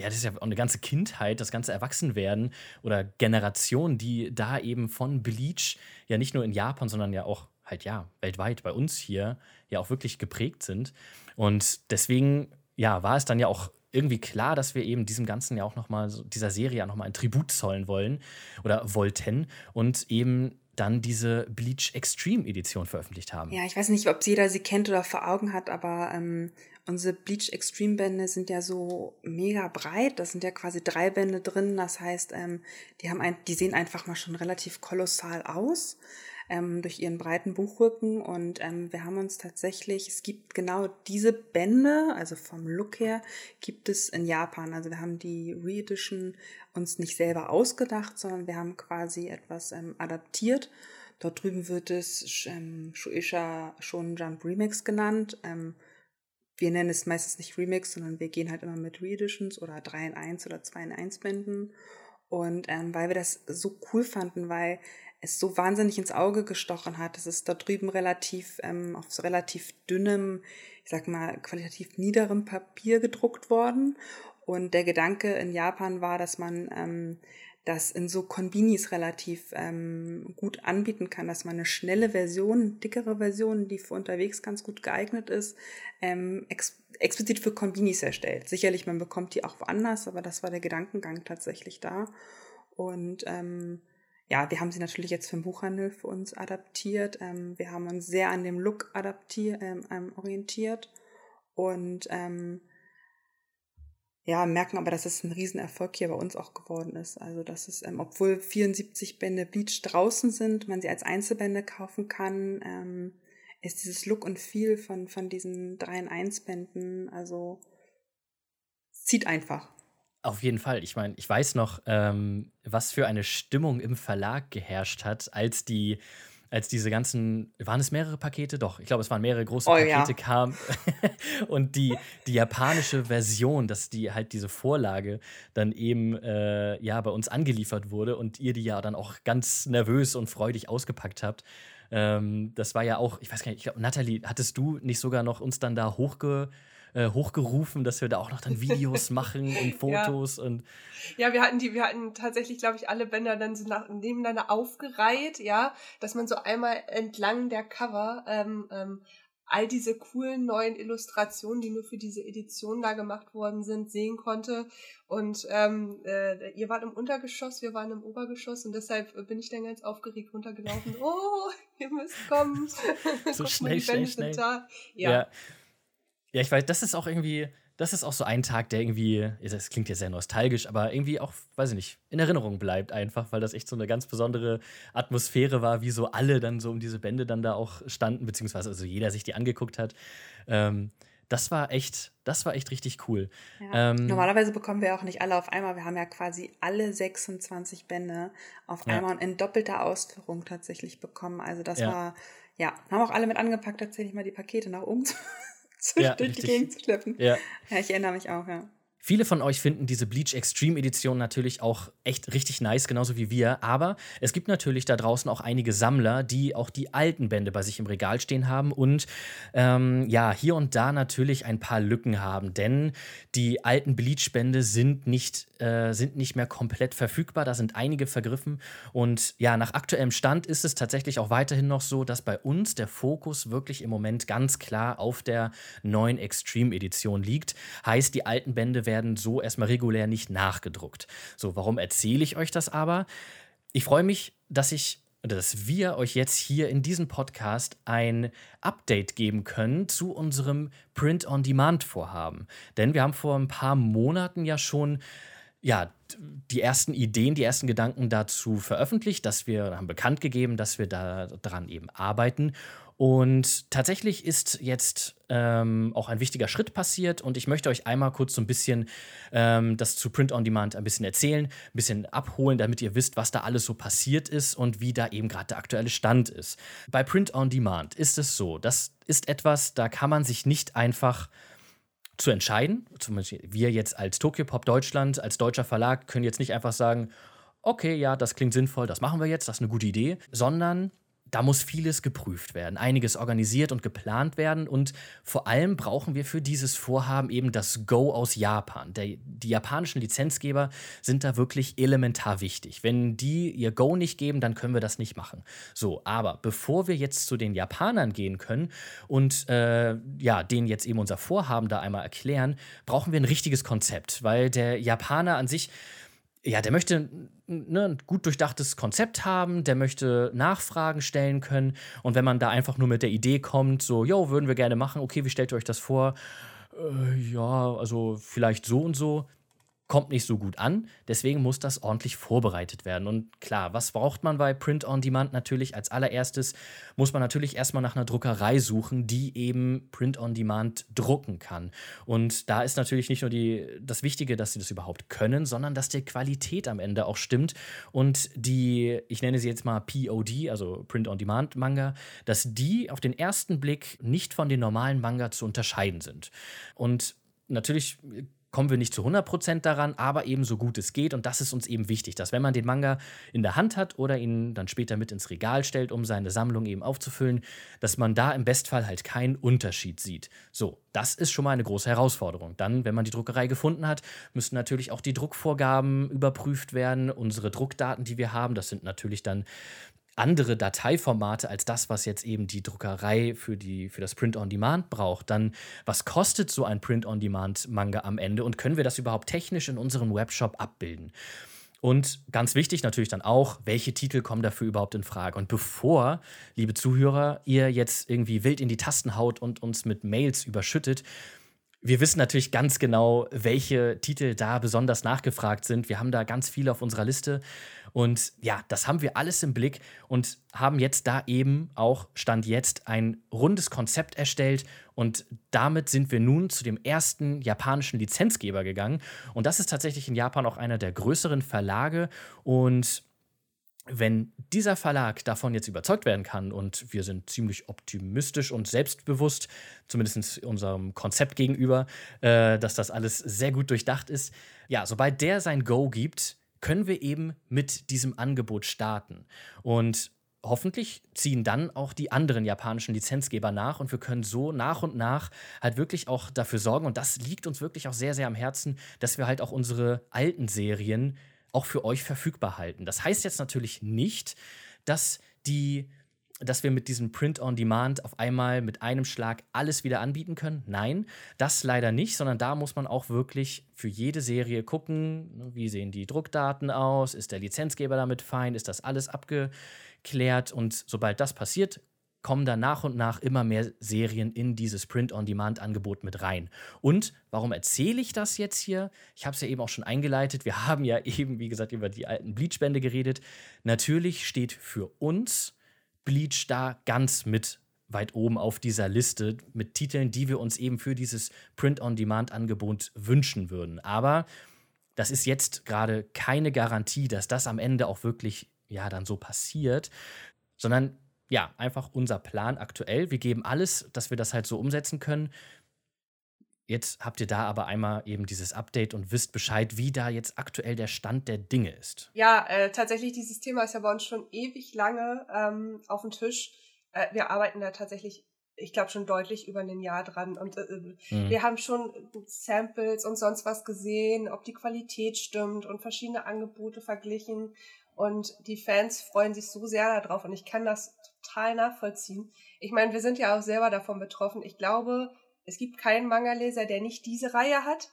ja, das ist ja auch eine ganze Kindheit, das ganze Erwachsenwerden oder Generation, die da eben von Bleach ja nicht nur in Japan, sondern ja auch halt ja weltweit bei uns hier ja auch wirklich geprägt sind. Und deswegen ja war es dann ja auch irgendwie klar, dass wir eben diesem Ganzen ja auch noch mal so, dieser Serie ja noch mal ein Tribut zollen wollen oder wollten und eben dann diese Bleach Extreme Edition veröffentlicht haben. Ja, ich weiß nicht, ob jeder sie kennt oder vor Augen hat, aber ähm, unsere Bleach Extreme Bände sind ja so mega breit. Das sind ja quasi drei Bände drin. Das heißt, ähm, die haben ein, die sehen einfach mal schon relativ kolossal aus ähm, durch ihren breiten Buchrücken. Und ähm, wir haben uns tatsächlich, es gibt genau diese Bände, also vom Look her, gibt es in Japan. Also wir haben die Reedition uns nicht selber ausgedacht, sondern wir haben quasi etwas ähm, adaptiert. Dort drüben wird es ähm, Shueisha Shonen Jump Remix genannt. Ähm, wir nennen es meistens nicht Remix, sondern wir gehen halt immer mit Reeditions oder 3 in 1 oder 2 in 1 Bänden. Und ähm, weil wir das so cool fanden, weil es so wahnsinnig ins Auge gestochen hat. Es ist da drüben relativ ähm, auf so relativ dünnem, ich sag mal, qualitativ niederem Papier gedruckt worden. Und der Gedanke in Japan war, dass man ähm, das in so Konbinis relativ ähm, gut anbieten kann, dass man eine schnelle Version, dickere Version, die für unterwegs ganz gut geeignet ist, ähm, ex explizit für Konbinis erstellt. Sicherlich, man bekommt die auch woanders, aber das war der Gedankengang tatsächlich da. Und ähm, ja, wir haben sie natürlich jetzt für den Buchhandel für uns adaptiert. Ähm, wir haben uns sehr an dem Look adaptiert, ähm, ähm, orientiert. und ähm, ja, merken aber, dass es ein Riesenerfolg hier bei uns auch geworden ist. Also, dass es, ähm, obwohl 74 Bände Bleach draußen sind, man sie als Einzelbände kaufen kann, ähm, ist dieses Look und Feel von, von diesen 3 in 1 Bänden, also zieht einfach. Auf jeden Fall. Ich meine, ich weiß noch, ähm, was für eine Stimmung im Verlag geherrscht hat, als die als diese ganzen, waren es mehrere Pakete? Doch, ich glaube, es waren mehrere große Oh, Pakete ja. kamen und die, die japanische Version, dass die halt diese Vorlage dann eben äh, ja bei uns angeliefert wurde und ihr die ja dann auch ganz nervös und freudig ausgepackt habt. Ähm, das war ja auch, ich weiß gar nicht, ich glaube, Nathalie, hattest du nicht sogar noch uns dann da hochge, äh, hochgerufen, dass wir da auch noch dann Videos machen und Fotos und Ja, wir hatten die, wir hatten tatsächlich, glaube ich, alle Bänder dann so nach, nebeneinander aufgereiht, ja, dass man so einmal entlang der Cover ähm, ähm, all diese coolen neuen Illustrationen, die nur für diese Edition da gemacht worden sind, sehen konnte. Und ähm, äh, ihr wart im Untergeschoss, wir waren im Obergeschoss und deshalb bin ich dann ganz aufgeregt runtergelaufen. Oh, ihr müsst kommen. So Guck mal, schnell, die Bände schnell, sind schnell. Da. Ja. Ja. Ja. ich weiß, das ist auch irgendwie, das ist auch so ein Tag, der irgendwie, das klingt jetzt sehr nostalgisch, aber irgendwie auch, weiß ich nicht, in Erinnerung bleibt einfach, weil das echt so eine ganz besondere Atmosphäre war, wie so alle dann so um diese Bände dann da auch standen, beziehungsweise also jeder sich die angeguckt hat. Ähm, das war echt, das war echt richtig cool. Ja. Ähm, Normalerweise bekommen wir auch nicht alle auf einmal. Wir haben ja quasi alle 26 Bände auf Ja. einmal und in doppelter Ausführung tatsächlich bekommen. Also das Ja. war, ja, haben auch alle mit angepackt, tatsächlich mal die Pakete nach oben zu, zu Ja, durch die. Gegend zu schleppen. Ja. Ja, ich erinnere mich auch, ja. Viele von euch finden diese Bleach Extreme Edition natürlich auch echt richtig nice, genauso wie wir. Aber es gibt natürlich da draußen auch einige Sammler, die auch die alten Bände bei sich im Regal stehen haben und ähm, ja, hier und da natürlich ein paar Lücken haben. Denn die alten Bleach-Bände sind nicht, äh, sind nicht mehr komplett verfügbar. Da sind einige vergriffen. Und ja, nach aktuellem Stand ist es tatsächlich auch weiterhin noch so, dass bei uns der Fokus wirklich im Moment ganz klar auf der neuen Extreme-Edition liegt. Heißt, die alten Bände werden so erstmal regulär nicht nachgedruckt. So, warum erzähle ich euch das aber? Ich freue mich, dass ich dass wir euch jetzt hier in diesem Podcast ein Update geben können zu unserem Print-on-Demand-Vorhaben. Denn wir haben vor ein paar Monaten ja schon ja, die ersten Ideen, die ersten Gedanken dazu veröffentlicht, dass wir haben bekannt gegeben, dass wir da dran eben arbeiten. Und tatsächlich ist jetzt ähm, auch ein wichtiger Schritt passiert und ich möchte euch einmal kurz so ein bisschen ähm, das zu Print on Demand ein bisschen erzählen, ein bisschen abholen, damit ihr wisst, was da alles so passiert ist und wie da eben gerade der aktuelle Stand ist. Bei Print on Demand ist es so, das ist etwas, da kann man sich nicht einfach zu entscheiden. Zum Beispiel wir jetzt als Tokyopop Deutschland, als deutscher Verlag, können jetzt nicht einfach sagen, okay, ja, das klingt sinnvoll, das machen wir jetzt, das ist eine gute Idee, sondern da muss vieles geprüft werden, einiges organisiert und geplant werden und vor allem brauchen wir für dieses Vorhaben eben das Go aus Japan. Der, die japanischen Lizenzgeber sind da wirklich elementar wichtig. Wenn die ihr Go nicht geben, dann können wir das nicht machen. So, aber bevor wir jetzt zu den Japanern gehen können und äh, ja, denen jetzt eben unser Vorhaben da einmal erklären, brauchen wir ein richtiges Konzept, weil der Japaner an sich ja, der möchte ne, ein gut durchdachtes Konzept haben, der möchte Nachfragen stellen können. Und wenn man da einfach nur mit der Idee kommt, so, jo, würden wir gerne machen, okay, wie stellt ihr euch das vor? Äh, ja, also vielleicht so und so, kommt nicht so gut an. Deswegen muss das ordentlich vorbereitet werden. Und klar, was braucht man bei Print on Demand natürlich? Als allererstes muss man natürlich erstmal nach einer Druckerei suchen, die eben Print on Demand drucken kann. Und da ist natürlich nicht nur die, das Wichtige, dass sie das überhaupt können, sondern dass die Qualität am Ende auch stimmt und die, ich nenne sie jetzt mal POD, also Print on Demand Manga, dass die auf den ersten Blick nicht von den normalen Manga zu unterscheiden sind. Und natürlich kommen wir nicht zu 100% daran, aber eben so gut es geht. Und das ist uns eben wichtig, dass wenn man den Manga in der Hand hat oder ihn dann später mit ins Regal stellt, um seine Sammlung eben aufzufüllen, dass man da im Bestfall halt keinen Unterschied sieht. So, das ist schon mal eine große Herausforderung. Dann, wenn man die Druckerei gefunden hat, müssen natürlich auch die Druckvorgaben überprüft werden. Unsere Druckdaten, die wir haben, das sind natürlich dann andere Dateiformate als das, was jetzt eben die Druckerei für, die, für das Print-on-Demand braucht, dann was kostet so ein Print-on-Demand-Manga am Ende und können wir das überhaupt technisch in unserem Webshop abbilden? Und ganz wichtig natürlich dann auch, welche Titel kommen dafür überhaupt in Frage? Und bevor, liebe Zuhörer, ihr jetzt irgendwie wild in die Tasten haut und uns mit Mails überschüttet, Wir wissen natürlich ganz genau, welche Titel da besonders nachgefragt sind. Wir haben da ganz viele auf unserer Liste. Und ja, das haben wir alles im Blick und haben jetzt da eben auch, stand jetzt, ein rundes Konzept erstellt. Und damit sind wir nun zu dem ersten japanischen Lizenzgeber gegangen. Und das ist tatsächlich in Japan auch einer der größeren Verlage. Und wenn dieser Verlag davon jetzt überzeugt werden kann, und wir sind ziemlich optimistisch und selbstbewusst, zumindest unserem Konzept gegenüber, äh, dass das alles sehr gut durchdacht ist, ja, sobald der sein Go gibt, können wir eben mit diesem Angebot starten. Und hoffentlich ziehen dann auch die anderen japanischen Lizenzgeber nach und wir können so nach und nach halt wirklich auch dafür sorgen, und das liegt uns wirklich auch sehr, sehr am Herzen, dass wir halt auch unsere alten Serien auch für euch verfügbar halten. Das heißt jetzt natürlich nicht, dass die dass wir mit diesem Print on Demand auf einmal mit einem Schlag alles wieder anbieten können. Nein, das leider nicht, sondern da muss man auch wirklich für jede Serie gucken, ne, wie sehen die Druckdaten aus, ist der Lizenzgeber damit fein, ist das alles abgeklärt und sobald das passiert, kommen da nach und nach immer mehr Serien in dieses Print-on-Demand-Angebot mit rein. Und warum erzähle ich das jetzt hier? Ich habe es ja eben auch schon eingeleitet. Wir haben ja eben, wie gesagt, über die alten Bleach-Bände geredet. Natürlich steht für uns Bleach da ganz mit weit oben auf dieser Liste mit Titeln, die wir uns eben für dieses Print-on-Demand-Angebot wünschen würden. Aber das ist jetzt gerade keine Garantie, dass das am Ende auch wirklich ja dann so passiert, sondern ja, einfach unser Plan aktuell. Wir geben alles, dass wir das halt so umsetzen können. Jetzt habt ihr da aber einmal eben dieses Update und wisst Bescheid, wie da jetzt aktuell der Stand der Dinge ist. Ja, äh, tatsächlich, dieses Thema ist ja bei uns schon ewig lange ähm, auf dem Tisch. Äh, wir arbeiten da tatsächlich, ich glaube, schon deutlich über ein Jahr dran. Und äh, mhm. wir haben schon Samples und sonst was gesehen, ob die Qualität stimmt und verschiedene Angebote verglichen. Und die Fans freuen sich so sehr darauf und ich kann das total nachvollziehen. Ich meine, wir sind ja auch selber davon betroffen. Ich glaube, es gibt keinen Manga-Leser, der nicht diese Reihe hat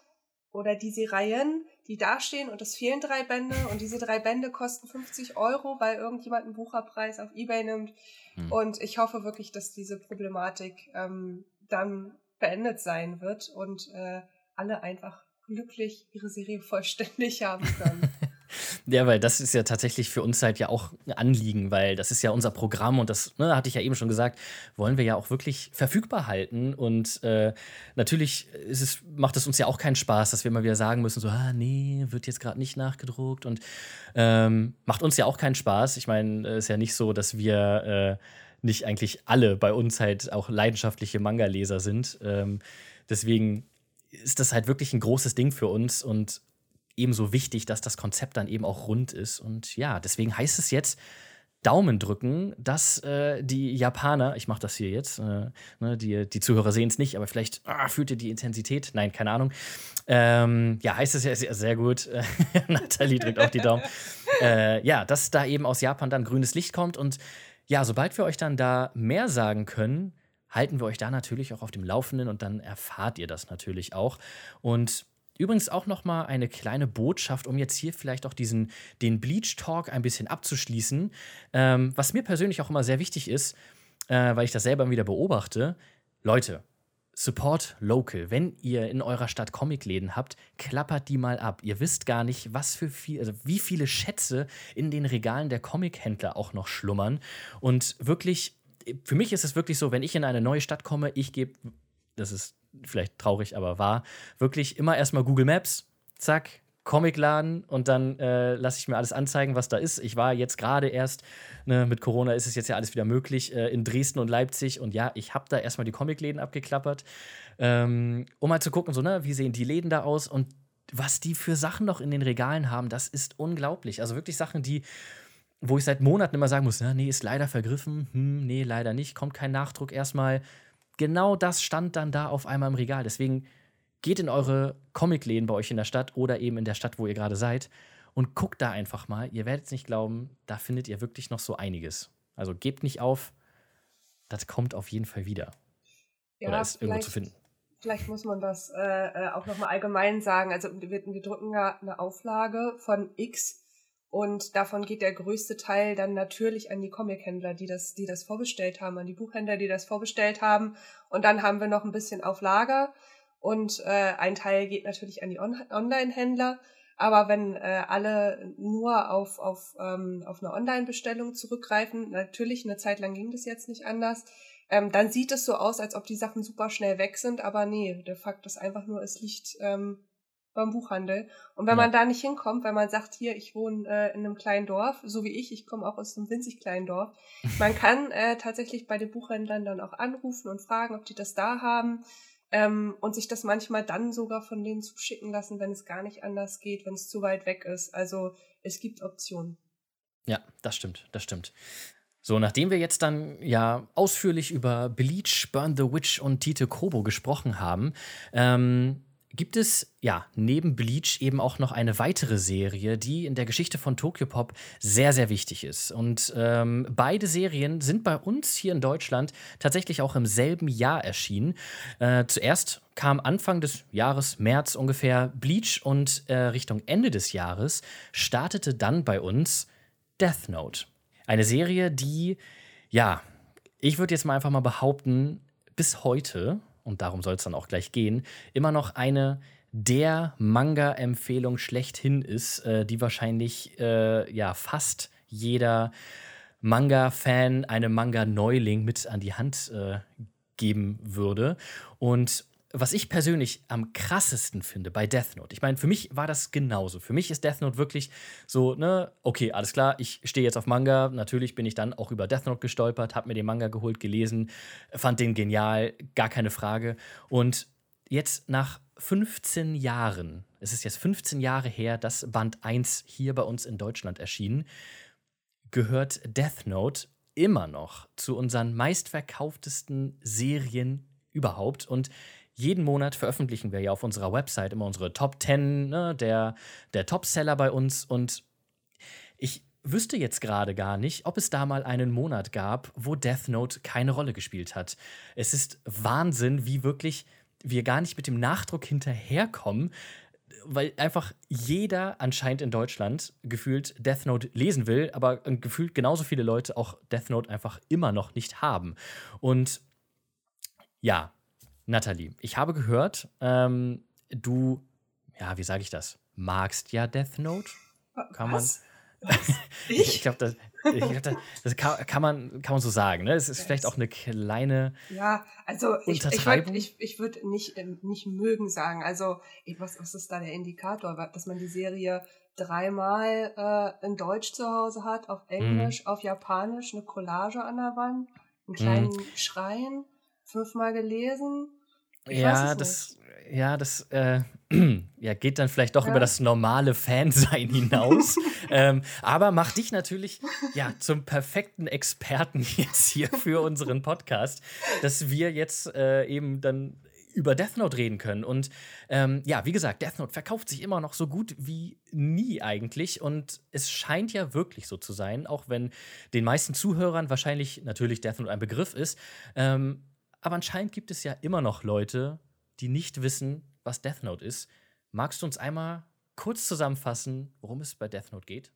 oder diese Reihen, die dastehen und es fehlen drei Bände und diese drei Bände kosten 50 Euro, weil irgendjemand einen Bucherpreis auf Ebay nimmt. Hm. Und ich hoffe wirklich, dass diese Problematik ähm, dann beendet sein wird und äh, alle einfach glücklich ihre Serie vollständig haben können. Ja, weil das ist ja tatsächlich für uns halt ja auch ein Anliegen, weil das ist ja unser Programm und das, ne, hatte ich ja eben schon gesagt, wollen wir ja auch wirklich verfügbar halten. Und äh, natürlich es, macht es uns ja auch keinen Spaß, dass wir immer wieder sagen müssen, so, ah, nee, wird jetzt gerade nicht nachgedruckt und ähm, macht uns ja auch keinen Spaß. Ich meine, es ist ja nicht so, dass wir äh, nicht eigentlich alle bei uns halt auch leidenschaftliche Manga-Leser sind. Ähm, deswegen ist das halt wirklich ein großes Ding für uns und ebenso wichtig, dass das Konzept dann eben auch rund ist. Und ja, deswegen heißt es jetzt, Daumen drücken, dass äh, die Japaner, ich mache das hier jetzt, äh, ne, die, die Zuhörer sehen es nicht, aber vielleicht ah, fühlt ihr die Intensität? Nein, keine Ahnung. Ähm, ja, heißt es ja sehr, sehr gut. Nathalie drückt auch die Daumen. Äh, ja, dass da eben aus Japan dann grünes Licht kommt. Und ja, sobald wir euch dann da mehr sagen können, halten wir euch da natürlich auch auf dem Laufenden und dann erfahrt ihr das natürlich auch. Und Übrigens auch noch mal eine kleine Botschaft, um jetzt hier vielleicht auch diesen den Bleach Talk ein bisschen abzuschließen. Ähm, was mir persönlich auch immer sehr wichtig ist, äh, weil ich das selber wieder beobachte. Leute, Support Local. Wenn ihr in eurer Stadt Comicläden habt, klappert die mal ab. Ihr wisst gar nicht, was für viel, also wie viele Schätze in den Regalen der Comichändler auch noch schlummern. Und wirklich, für mich ist es wirklich so, wenn ich in eine neue Stadt komme, ich gebe, das ist vielleicht traurig, aber wahr, wirklich immer erstmal Google Maps, zack, Comicladen und dann äh, lasse ich mir alles anzeigen, was da ist. Ich war jetzt gerade erst, ne, mit Corona ist es jetzt ja alles wieder möglich, äh, in Dresden und Leipzig und ja, ich habe da erstmal die Comicläden abgeklappert, ähm, um mal zu gucken, so, ne, wie sehen die Läden da aus und was die für Sachen noch in den Regalen haben, das ist unglaublich. Also wirklich Sachen, die, wo ich seit Monaten immer sagen muss, na, nee, ist leider vergriffen, hm, nee, leider nicht, kommt kein Nachdruck erstmal genau das stand dann da auf einmal im Regal. Deswegen geht in eure Comicläden bei euch in der Stadt oder eben in der Stadt, wo ihr gerade seid und guckt da einfach mal. Ihr werdet es nicht glauben, da findet ihr wirklich noch so einiges. Also gebt nicht auf, das kommt auf jeden Fall wieder. Ja, oder ist irgendwo zu finden. Vielleicht muss man das äh, äh auch nochmal allgemein sagen. Also wir, wir drücken ja eine Auflage von X und davon geht der größte Teil dann natürlich an die Comic-Händler, die das, die das vorbestellt haben, an die Buchhändler, die das vorbestellt haben. Und dann haben wir noch ein bisschen auf Lager. und äh, ein Teil geht natürlich an die On Online-Händler. Aber wenn äh, alle nur auf, auf, ähm, auf eine Online-Bestellung zurückgreifen, natürlich eine Zeit lang ging das jetzt nicht anders, ähm, dann sieht es so aus, als ob die Sachen super schnell weg sind. Aber nee, der Fakt ist einfach nur, es liegt ähm, beim Buchhandel. Und wenn ja. man da nicht hinkommt, weil man sagt, hier, ich wohne äh, in einem kleinen Dorf, so wie ich, ich komme auch aus einem winzig kleinen Dorf, man kann äh, tatsächlich bei den Buchhändlern dann auch anrufen und fragen, ob die das da haben. Ähm, und sich das manchmal dann sogar von denen zuschicken lassen, wenn es gar nicht anders geht, wenn es zu weit weg ist. Also es gibt Optionen. Ja, das stimmt, das stimmt. So, nachdem wir jetzt dann ja ausführlich über Bleach, Burn the Witch und Tite Kobo gesprochen haben, ähm, gibt es ja neben Bleach eben auch noch eine weitere Serie, die in der Geschichte von Tokyopop sehr, sehr wichtig ist. Und ähm, beide Serien sind bei uns hier in Deutschland tatsächlich auch im selben Jahr erschienen. Äh, zuerst kam Anfang des Jahres, März ungefähr, Bleach und äh, Richtung Ende des Jahres startete dann bei uns Death Note. Eine Serie, die, ja, ich würde jetzt mal einfach mal behaupten, bis heute und darum soll es dann auch gleich gehen, immer noch eine der Manga-Empfehlung schlechthin ist, äh, die wahrscheinlich äh, ja fast jeder Manga-Fan, einem Manga-Neuling mit an die Hand äh, geben würde. Und was ich persönlich am krassesten finde bei Death Note, ich meine, für mich war das genauso. Für mich ist Death Note wirklich so, ne, okay, alles klar, ich stehe jetzt auf Manga. Natürlich bin ich dann auch über Death Note gestolpert, habe mir den Manga geholt, gelesen, fand den genial, gar keine Frage. Und jetzt nach 15 Jahren, es ist jetzt 15 Jahre her, dass Band 1 hier bei uns in Deutschland erschien, gehört Death Note immer noch zu unseren meistverkauftesten Serien überhaupt. Und jeden Monat veröffentlichen wir ja auf unserer Website immer unsere Top 10 ne, der, der Top-Seller bei uns. Und ich wüsste jetzt gerade gar nicht, ob es da mal einen Monat gab, wo Death Note keine Rolle gespielt hat. Es ist Wahnsinn, wie wirklich wir gar nicht mit dem Nachdruck hinterherkommen, weil einfach jeder anscheinend in Deutschland gefühlt Death Note lesen will, aber gefühlt genauso viele Leute auch Death Note einfach immer noch nicht haben. Und ja, Nathalie, ich habe gehört, ähm, du, ja, wie sage ich das? Magst ja Death Note? Kann Was? man. Was? Ich, ich glaube, das, glaub, das, das kann, kann, man, kann man so sagen. Ne? Es ist yes. vielleicht auch eine kleine. Ja, also ich, ich würde ich, ich würd nicht, ähm, nicht mögen sagen. Also, was, was ist da der Indikator? Dass man die Serie dreimal äh, in Deutsch zu Hause hat, auf Englisch, mm. auf Japanisch, eine Collage an der Wand, einen kleinen mm. Schrein, fünfmal gelesen ich ja, das, ja, das äh, ja, geht dann vielleicht doch ja. über das normale Fansein hinaus. ähm, aber macht dich natürlich ja zum perfekten Experten jetzt hier für unseren Podcast, dass wir jetzt äh, eben dann über Death Note reden können. Und ähm, ja, wie gesagt, Death Note verkauft sich immer noch so gut wie nie eigentlich. Und es scheint ja wirklich so zu sein, auch wenn den meisten Zuhörern wahrscheinlich natürlich Death Note ein Begriff ist. Ähm, aber anscheinend gibt es ja immer noch Leute, die nicht wissen, was Death Note ist. Magst du uns einmal kurz zusammenfassen, worum es bei Death Note geht?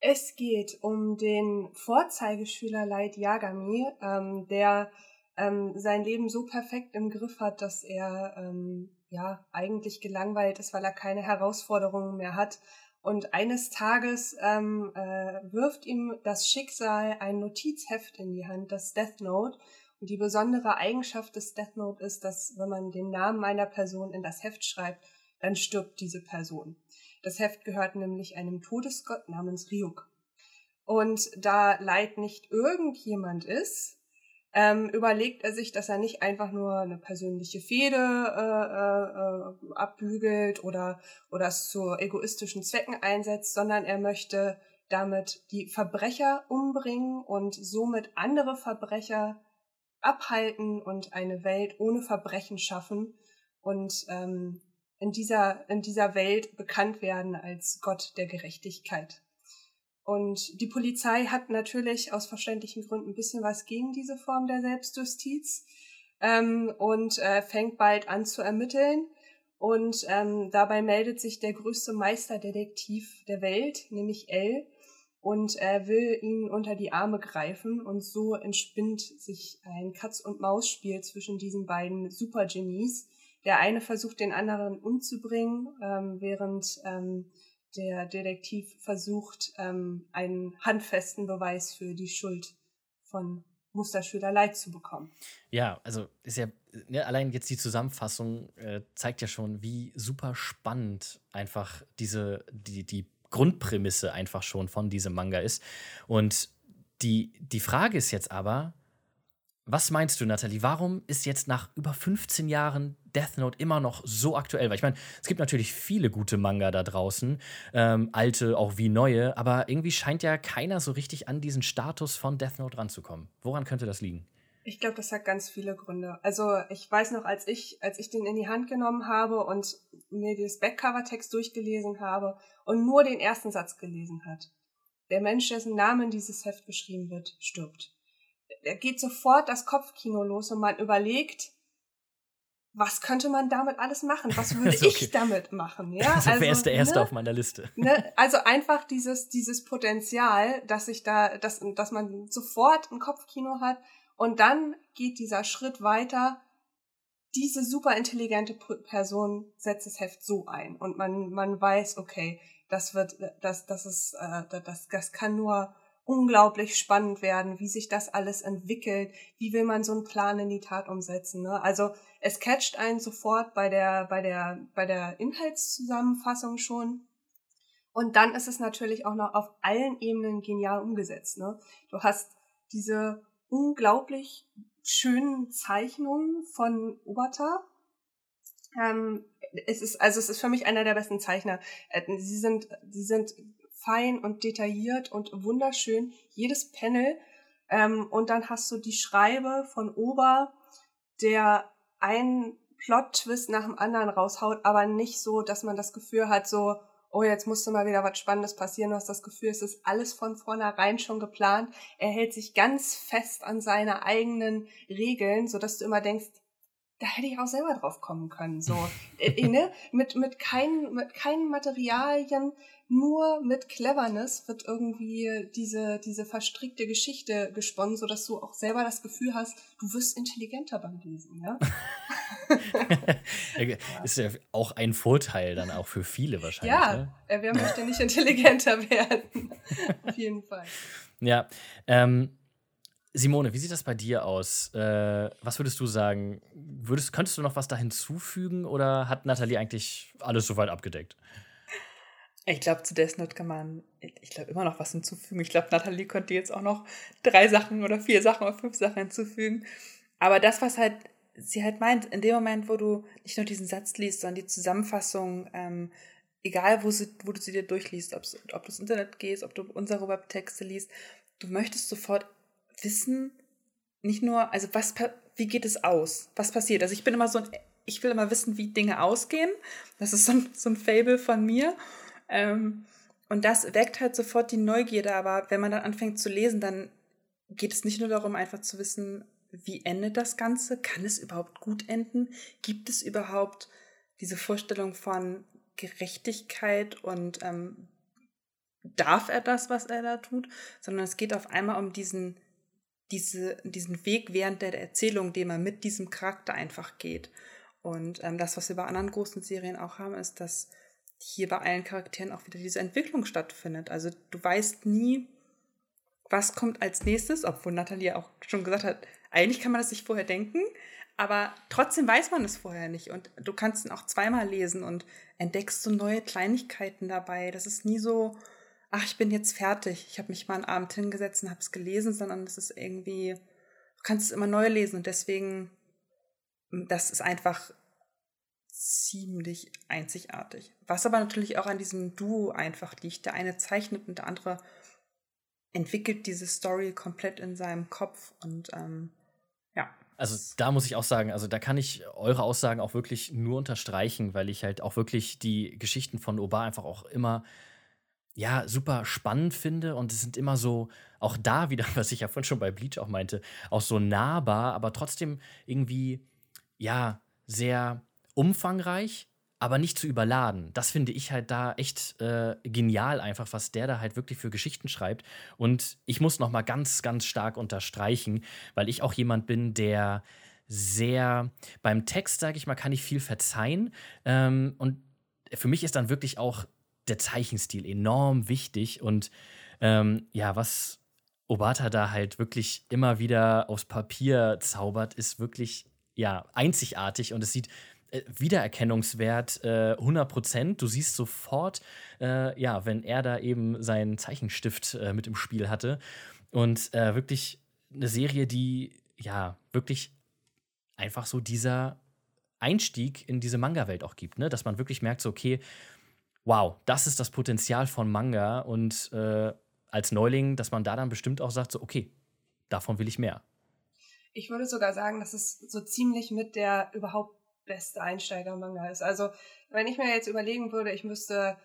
Es geht um den Vorzeigeschüler Light Yagami, ähm, der ähm, sein Leben so perfekt im Griff hat, dass er ähm, ja eigentlich gelangweilt ist, weil er keine Herausforderungen mehr hat. Und eines Tages ähm, äh, wirft ihm das Schicksal ein Notizheft in die Hand, das Death Note, und die besondere Eigenschaft des Death Note ist, dass wenn man den Namen einer Person in das Heft schreibt, dann stirbt diese Person. Das Heft gehört nämlich einem Todesgott namens Ryuk. Und da Leid nicht irgendjemand ist, ähm, überlegt er sich, dass er nicht einfach nur eine persönliche Fehde äh, äh, abbügelt oder, oder es zu egoistischen Zwecken einsetzt, sondern er möchte damit die Verbrecher umbringen und somit andere Verbrecher abhalten und eine Welt ohne Verbrechen schaffen und ähm, in, dieser, in dieser Welt bekannt werden als Gott der Gerechtigkeit. Und die Polizei hat natürlich aus verständlichen Gründen ein bisschen was gegen diese Form der Selbstjustiz ähm, und äh, fängt bald an zu ermitteln. Und ähm, dabei meldet sich der größte Meisterdetektiv der Welt, nämlich L, und er will ihn unter die Arme greifen und so entspinnt sich ein Katz- und Maus-Spiel zwischen diesen beiden Supergenies, Der eine versucht, den anderen umzubringen, ähm, während ähm, der Detektiv versucht, ähm, einen handfesten Beweis für die Schuld von Musterschüler Leid zu bekommen. Ja, also ist ja, ne, allein jetzt die Zusammenfassung äh, zeigt ja schon, wie super spannend einfach diese, die, die Grundprämisse einfach schon von diesem Manga ist. Und die, die Frage ist jetzt aber, was meinst du, Nathalie? Warum ist jetzt nach über 15 Jahren Death Note immer noch so aktuell? Weil ich meine, es gibt natürlich viele gute Manga da draußen, ähm, alte auch wie neue, aber irgendwie scheint ja keiner so richtig an diesen Status von Death Note ranzukommen. Woran könnte das liegen? Ich glaube, das hat ganz viele Gründe. Also ich weiß noch, als ich, als ich den in die Hand genommen habe und mir das Backcover-Text durchgelesen habe und nur den ersten Satz gelesen hat. Der Mensch, dessen Name in dieses Heft geschrieben wird, stirbt da geht sofort das Kopfkino los und man überlegt, was könnte man damit alles machen? Was würde okay. ich damit machen? Ja, also, also wer ist der Erste ne, auf meiner Liste? Ne, also einfach dieses, dieses Potenzial, dass sich da, dass, dass man sofort ein Kopfkino hat und dann geht dieser Schritt weiter. Diese super intelligente Person setzt das Heft so ein und man, man weiß, okay, das wird, das, das ist, äh, das, das kann nur unglaublich spannend werden, wie sich das alles entwickelt, wie will man so einen Plan in die Tat umsetzen. Ne? Also es catcht einen sofort bei der, bei der, bei der Inhaltszusammenfassung schon. Und dann ist es natürlich auch noch auf allen Ebenen genial umgesetzt. Ne? Du hast diese unglaublich schönen Zeichnungen von Obata. Ähm, es ist, also es ist für mich einer der besten Zeichner. Äh, sie sind, sie sind fein und detailliert und wunderschön, jedes Panel. Ähm, und dann hast du die Schreibe von Ober, der einen Plot-Twist nach dem anderen raushaut, aber nicht so, dass man das Gefühl hat, so, oh, jetzt musste mal wieder was Spannendes passieren. Du hast das Gefühl, es ist alles von vornherein schon geplant. Er hält sich ganz fest an seine eigenen Regeln, sodass du immer denkst, da hätte ich auch selber drauf kommen können. So, äh, äh, ne? mit, mit, kein, mit keinen Materialien, nur mit Cleverness wird irgendwie diese, diese verstrickte Geschichte gesponnen, sodass du auch selber das Gefühl hast, du wirst intelligenter beim Lesen, ja? ist ja auch ein Vorteil dann auch für viele wahrscheinlich. Ja, ne? wer möchte nicht intelligenter werden? Auf jeden Fall. Ja, ähm, Simone, wie sieht das bei dir aus? Äh, was würdest du sagen? Würdest, könntest du noch was da hinzufügen oder hat Nathalie eigentlich alles soweit abgedeckt? Ich glaube, zu Death Note kann man, ich glaube, immer noch was hinzufügen. Ich glaube, Nathalie könnte jetzt auch noch drei Sachen oder vier Sachen oder fünf Sachen hinzufügen. Aber das, was halt sie halt meint, in dem Moment, wo du nicht nur diesen Satz liest, sondern die Zusammenfassung, ähm, egal wo, sie, wo du sie dir durchliest, ob du ins Internet gehst, ob du unsere Webtexte liest, du möchtest sofort wissen, nicht nur, also was, wie geht es aus? Was passiert? Also ich bin immer so ein, ich will immer wissen, wie Dinge ausgehen. Das ist so ein, so ein Fable von mir. Ähm, und das weckt halt sofort die Neugierde, aber wenn man dann anfängt zu lesen, dann geht es nicht nur darum, einfach zu wissen, wie endet das Ganze? Kann es überhaupt gut enden? Gibt es überhaupt diese Vorstellung von Gerechtigkeit und ähm, darf er das, was er da tut? Sondern es geht auf einmal um diesen, diese, diesen Weg während der Erzählung, den man mit diesem Charakter einfach geht. Und ähm, das, was wir bei anderen großen Serien auch haben, ist, dass hier bei allen Charakteren auch wieder diese Entwicklung stattfindet. Also du weißt nie, was kommt als nächstes, obwohl Nathalie auch schon gesagt hat, eigentlich kann man das sich vorher denken, aber trotzdem weiß man es vorher nicht. Und du kannst ihn auch zweimal lesen und entdeckst so neue Kleinigkeiten dabei. Das ist nie so, ach, ich bin jetzt fertig. Ich habe mich mal einen Abend hingesetzt und habe es gelesen, sondern es ist irgendwie, du kannst es immer neu lesen und deswegen, das ist einfach ziemlich einzigartig. Was aber natürlich auch an diesem Duo einfach liegt. Der eine zeichnet und der andere entwickelt diese Story komplett in seinem Kopf und ähm, ja. Also da muss ich auch sagen, also da kann ich eure Aussagen auch wirklich nur unterstreichen, weil ich halt auch wirklich die Geschichten von Oba einfach auch immer ja super spannend finde und es sind immer so auch da wieder, was ich ja vorhin schon bei Bleach auch meinte, auch so nahbar, aber trotzdem irgendwie ja sehr umfangreich, aber nicht zu überladen. Das finde ich halt da echt äh, genial einfach, was der da halt wirklich für Geschichten schreibt. Und ich muss noch mal ganz, ganz stark unterstreichen, weil ich auch jemand bin, der sehr, beim Text, sage ich mal, kann ich viel verzeihen. Ähm, und für mich ist dann wirklich auch der Zeichenstil enorm wichtig. Und ähm, ja, was Obata da halt wirklich immer wieder aufs Papier zaubert, ist wirklich ja einzigartig und es sieht äh, Wiedererkennungswert äh, 100% Du siehst sofort, äh, ja, wenn er da eben seinen Zeichenstift äh, mit im Spiel hatte. Und äh, wirklich eine Serie, die ja wirklich einfach so dieser Einstieg in diese Manga-Welt auch gibt, ne? Dass man wirklich merkt, so, okay, wow, das ist das Potenzial von Manga und äh, als Neuling, dass man da dann bestimmt auch sagt, so, okay, davon will ich mehr. Ich würde sogar sagen, dass es so ziemlich mit der überhaupt beste Einsteiger-Manga ist. Also, wenn ich mir jetzt überlegen würde, ich müsste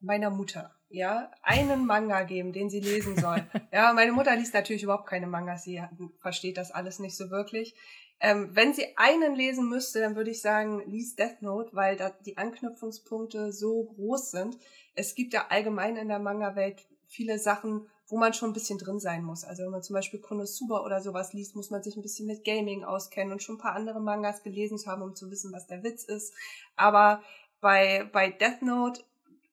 meiner Mutter, ja, einen Manga geben, den sie lesen soll. ja, meine Mutter liest natürlich überhaupt keine Mangas, sie versteht das alles nicht so wirklich. Ähm, wenn sie einen lesen müsste, dann würde ich sagen, lies Death Note, weil da die Anknüpfungspunkte so groß sind. Es gibt ja allgemein in der Manga-Welt viele Sachen, wo man schon ein bisschen drin sein muss. Also wenn man zum Beispiel Konosuba oder sowas liest, muss man sich ein bisschen mit Gaming auskennen und schon ein paar andere Mangas gelesen zu haben, um zu wissen, was der Witz ist. Aber bei, bei Death Note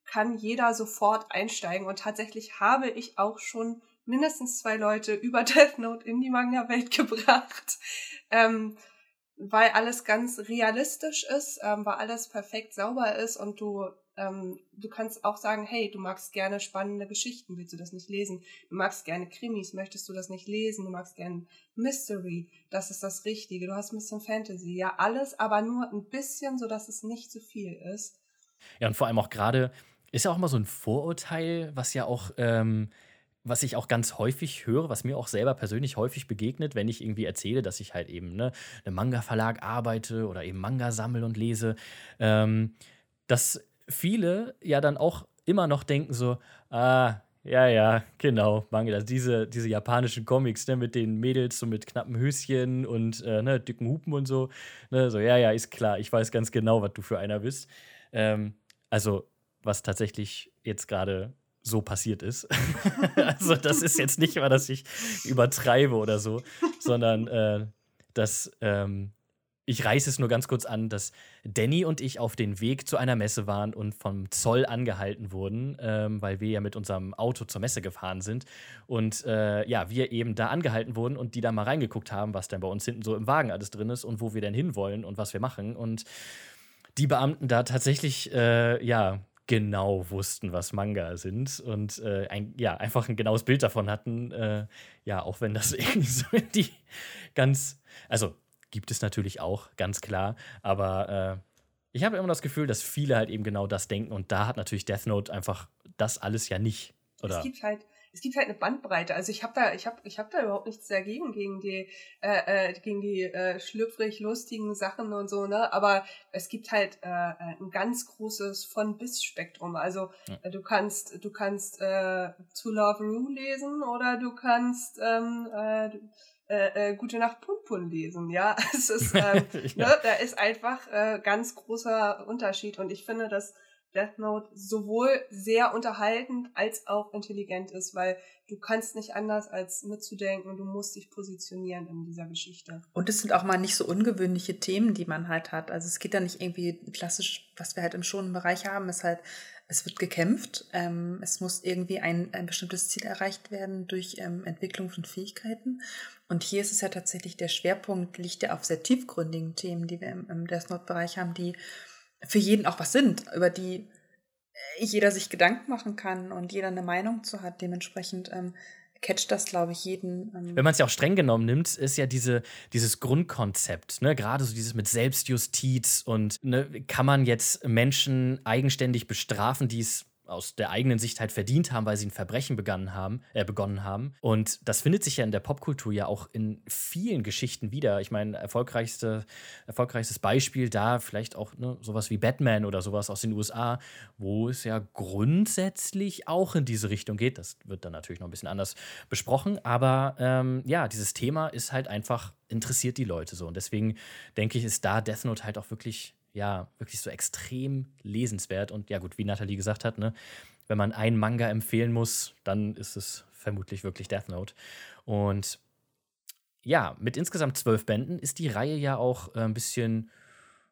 kann jeder sofort einsteigen und tatsächlich habe ich auch schon mindestens zwei Leute über Death Note in die Manga-Welt gebracht, ähm, weil alles ganz realistisch ist, ähm, weil alles perfekt sauber ist und du ähm, du kannst auch sagen, hey, du magst gerne spannende Geschichten, willst du das nicht lesen? Du magst gerne Krimis, möchtest du das nicht lesen? Du magst gerne Mystery, das ist das Richtige. Du hast ein bisschen Fantasy, ja, alles, aber nur ein bisschen, so dass es nicht zu viel ist. Ja, und vor allem auch gerade, ist ja auch mal so ein Vorurteil, was ja auch, ähm, was ich auch ganz häufig höre, was mir auch selber persönlich häufig begegnet, wenn ich irgendwie erzähle, dass ich halt eben ne, einem Manga-Verlag arbeite oder eben Manga sammle und lese, ähm, dass viele ja dann auch immer noch denken so, ah, ja, ja, genau, Manga, also diese, diese japanischen Comics, ne, mit den Mädels so mit knappen Höschen und äh, ne, dicken Hupen und so, ne, so, ja, ja, ist klar, ich weiß ganz genau, was du für einer bist. Ähm, also, was tatsächlich jetzt gerade so passiert ist. also, das ist jetzt nicht mal, dass ich übertreibe oder so, sondern äh, dass ähm, ich reiße es nur ganz kurz an, dass Danny und ich auf den Weg zu einer Messe waren und vom Zoll angehalten wurden, ähm, weil wir ja mit unserem Auto zur Messe gefahren sind. Und äh, ja, wir eben da angehalten wurden und die da mal reingeguckt haben, was denn bei uns hinten so im Wagen alles drin ist und wo wir denn hinwollen und was wir machen. Und die Beamten da tatsächlich, äh, ja, genau wussten, was Manga sind und äh, ein, ja, einfach ein genaues Bild davon hatten. Äh, ja, auch wenn das irgendwie so die ganz, also gibt es natürlich auch, ganz klar. Aber äh, ich habe immer das Gefühl, dass viele halt eben genau das denken und da hat natürlich Death Note einfach das alles ja nicht. Oder? Es gibt halt, es gibt halt eine Bandbreite. Also ich habe da, ich habe, ich habe da überhaupt nichts dagegen gegen die, äh, äh, gegen die äh, schlüpfrig lustigen Sachen und so, ne? Aber es gibt halt äh, äh ein ganz großes von bis Spektrum. Also ja. Äh, du kannst, du kannst äh, To Love Rue lesen oder du kannst ähm, äh, äh, äh, Gute Nacht Punpun lesen, ja. Es ist, ähm, ja. Ne, da ist einfach äh, ganz großer Unterschied und ich finde, dass Death Note sowohl sehr unterhaltend als auch intelligent ist, weil du kannst nicht anders als mitzudenken und du musst dich positionieren in dieser Geschichte. Und es sind auch mal nicht so ungewöhnliche Themen, die man halt hat. Also es geht da nicht irgendwie klassisch, was wir halt im schonen Bereich haben, ist halt es wird gekämpft. Ähm, es muss irgendwie ein, ein bestimmtes Ziel erreicht werden durch ähm, Entwicklung von Fähigkeiten. Und hier ist es ja tatsächlich, der Schwerpunkt liegt ja auf sehr tiefgründigen Themen, die wir im, im Death Note-Bereich haben, die für jeden auch was sind, über die jeder sich Gedanken machen kann und jeder eine Meinung zu hat. Dementsprechend ähm, catcht das, glaube ich, jeden. Ähm Wenn man es ja auch streng genommen nimmt, ist ja diese, dieses Grundkonzept, ne? gerade so dieses mit Selbstjustiz und ne, kann man jetzt Menschen eigenständig bestrafen, die es aus der eigenen Sicht halt verdient haben, weil sie ein Verbrechen begonnen haben, äh, begonnen haben. Und das findet sich ja in der Popkultur ja auch in vielen Geschichten wieder. Ich meine, erfolgreichste, erfolgreichstes Beispiel da vielleicht auch ne, sowas wie Batman oder sowas aus den USA, wo es ja grundsätzlich auch in diese Richtung geht. Das wird dann natürlich noch ein bisschen anders besprochen, aber ähm, ja, dieses Thema ist halt einfach interessiert die Leute so. Und deswegen denke ich, ist da Death Note halt auch wirklich ja, wirklich so extrem lesenswert. Und ja, gut, wie Nathalie gesagt hat, ne, wenn man einen Manga empfehlen muss, dann ist es vermutlich wirklich Death Note. Und ja, mit insgesamt zwölf Bänden ist die Reihe ja auch äh, ein bisschen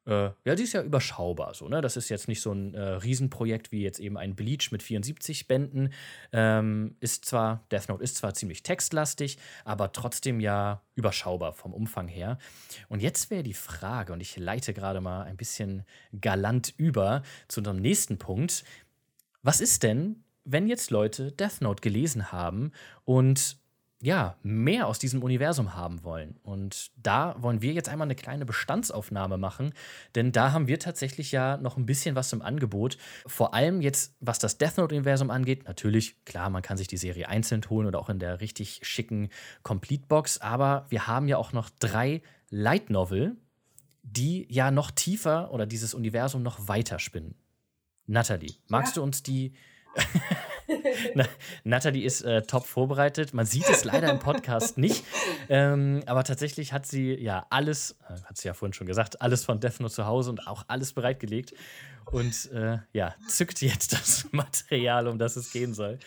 äh, ja, die ist ja überschaubar so, ne? Das ist jetzt nicht so ein äh, Riesenprojekt wie jetzt eben ein Bleach mit 74 Bänden. Ähm, ist zwar, Death Note ist zwar ziemlich textlastig, aber trotzdem ja überschaubar vom Umfang her. Und jetzt wäre die Frage, und ich leite gerade mal ein bisschen galant über zu unserem nächsten Punkt. Was ist denn, wenn jetzt Leute Death Note gelesen haben und ja, mehr aus diesem Universum haben wollen. Und da wollen wir jetzt einmal eine kleine Bestandsaufnahme machen, denn da haben wir tatsächlich ja noch ein bisschen was im Angebot. Vor allem jetzt, was das Death Note-Universum angeht. Natürlich, klar, man kann sich die Serie einzeln holen oder auch in der richtig schicken Complete-Box, aber wir haben ja auch noch drei Light Novel, die ja noch tiefer oder dieses Universum noch weiter spinnen. Natalie, magst ja. du uns die Na, Natalie ist äh, top vorbereitet. Man sieht es leider im Podcast nicht. Ähm, aber tatsächlich hat sie ja alles, äh, hat sie ja vorhin schon gesagt, alles von Death Note zu Hause und auch alles bereitgelegt. Und äh, ja, zückt jetzt das Material, um das es gehen soll.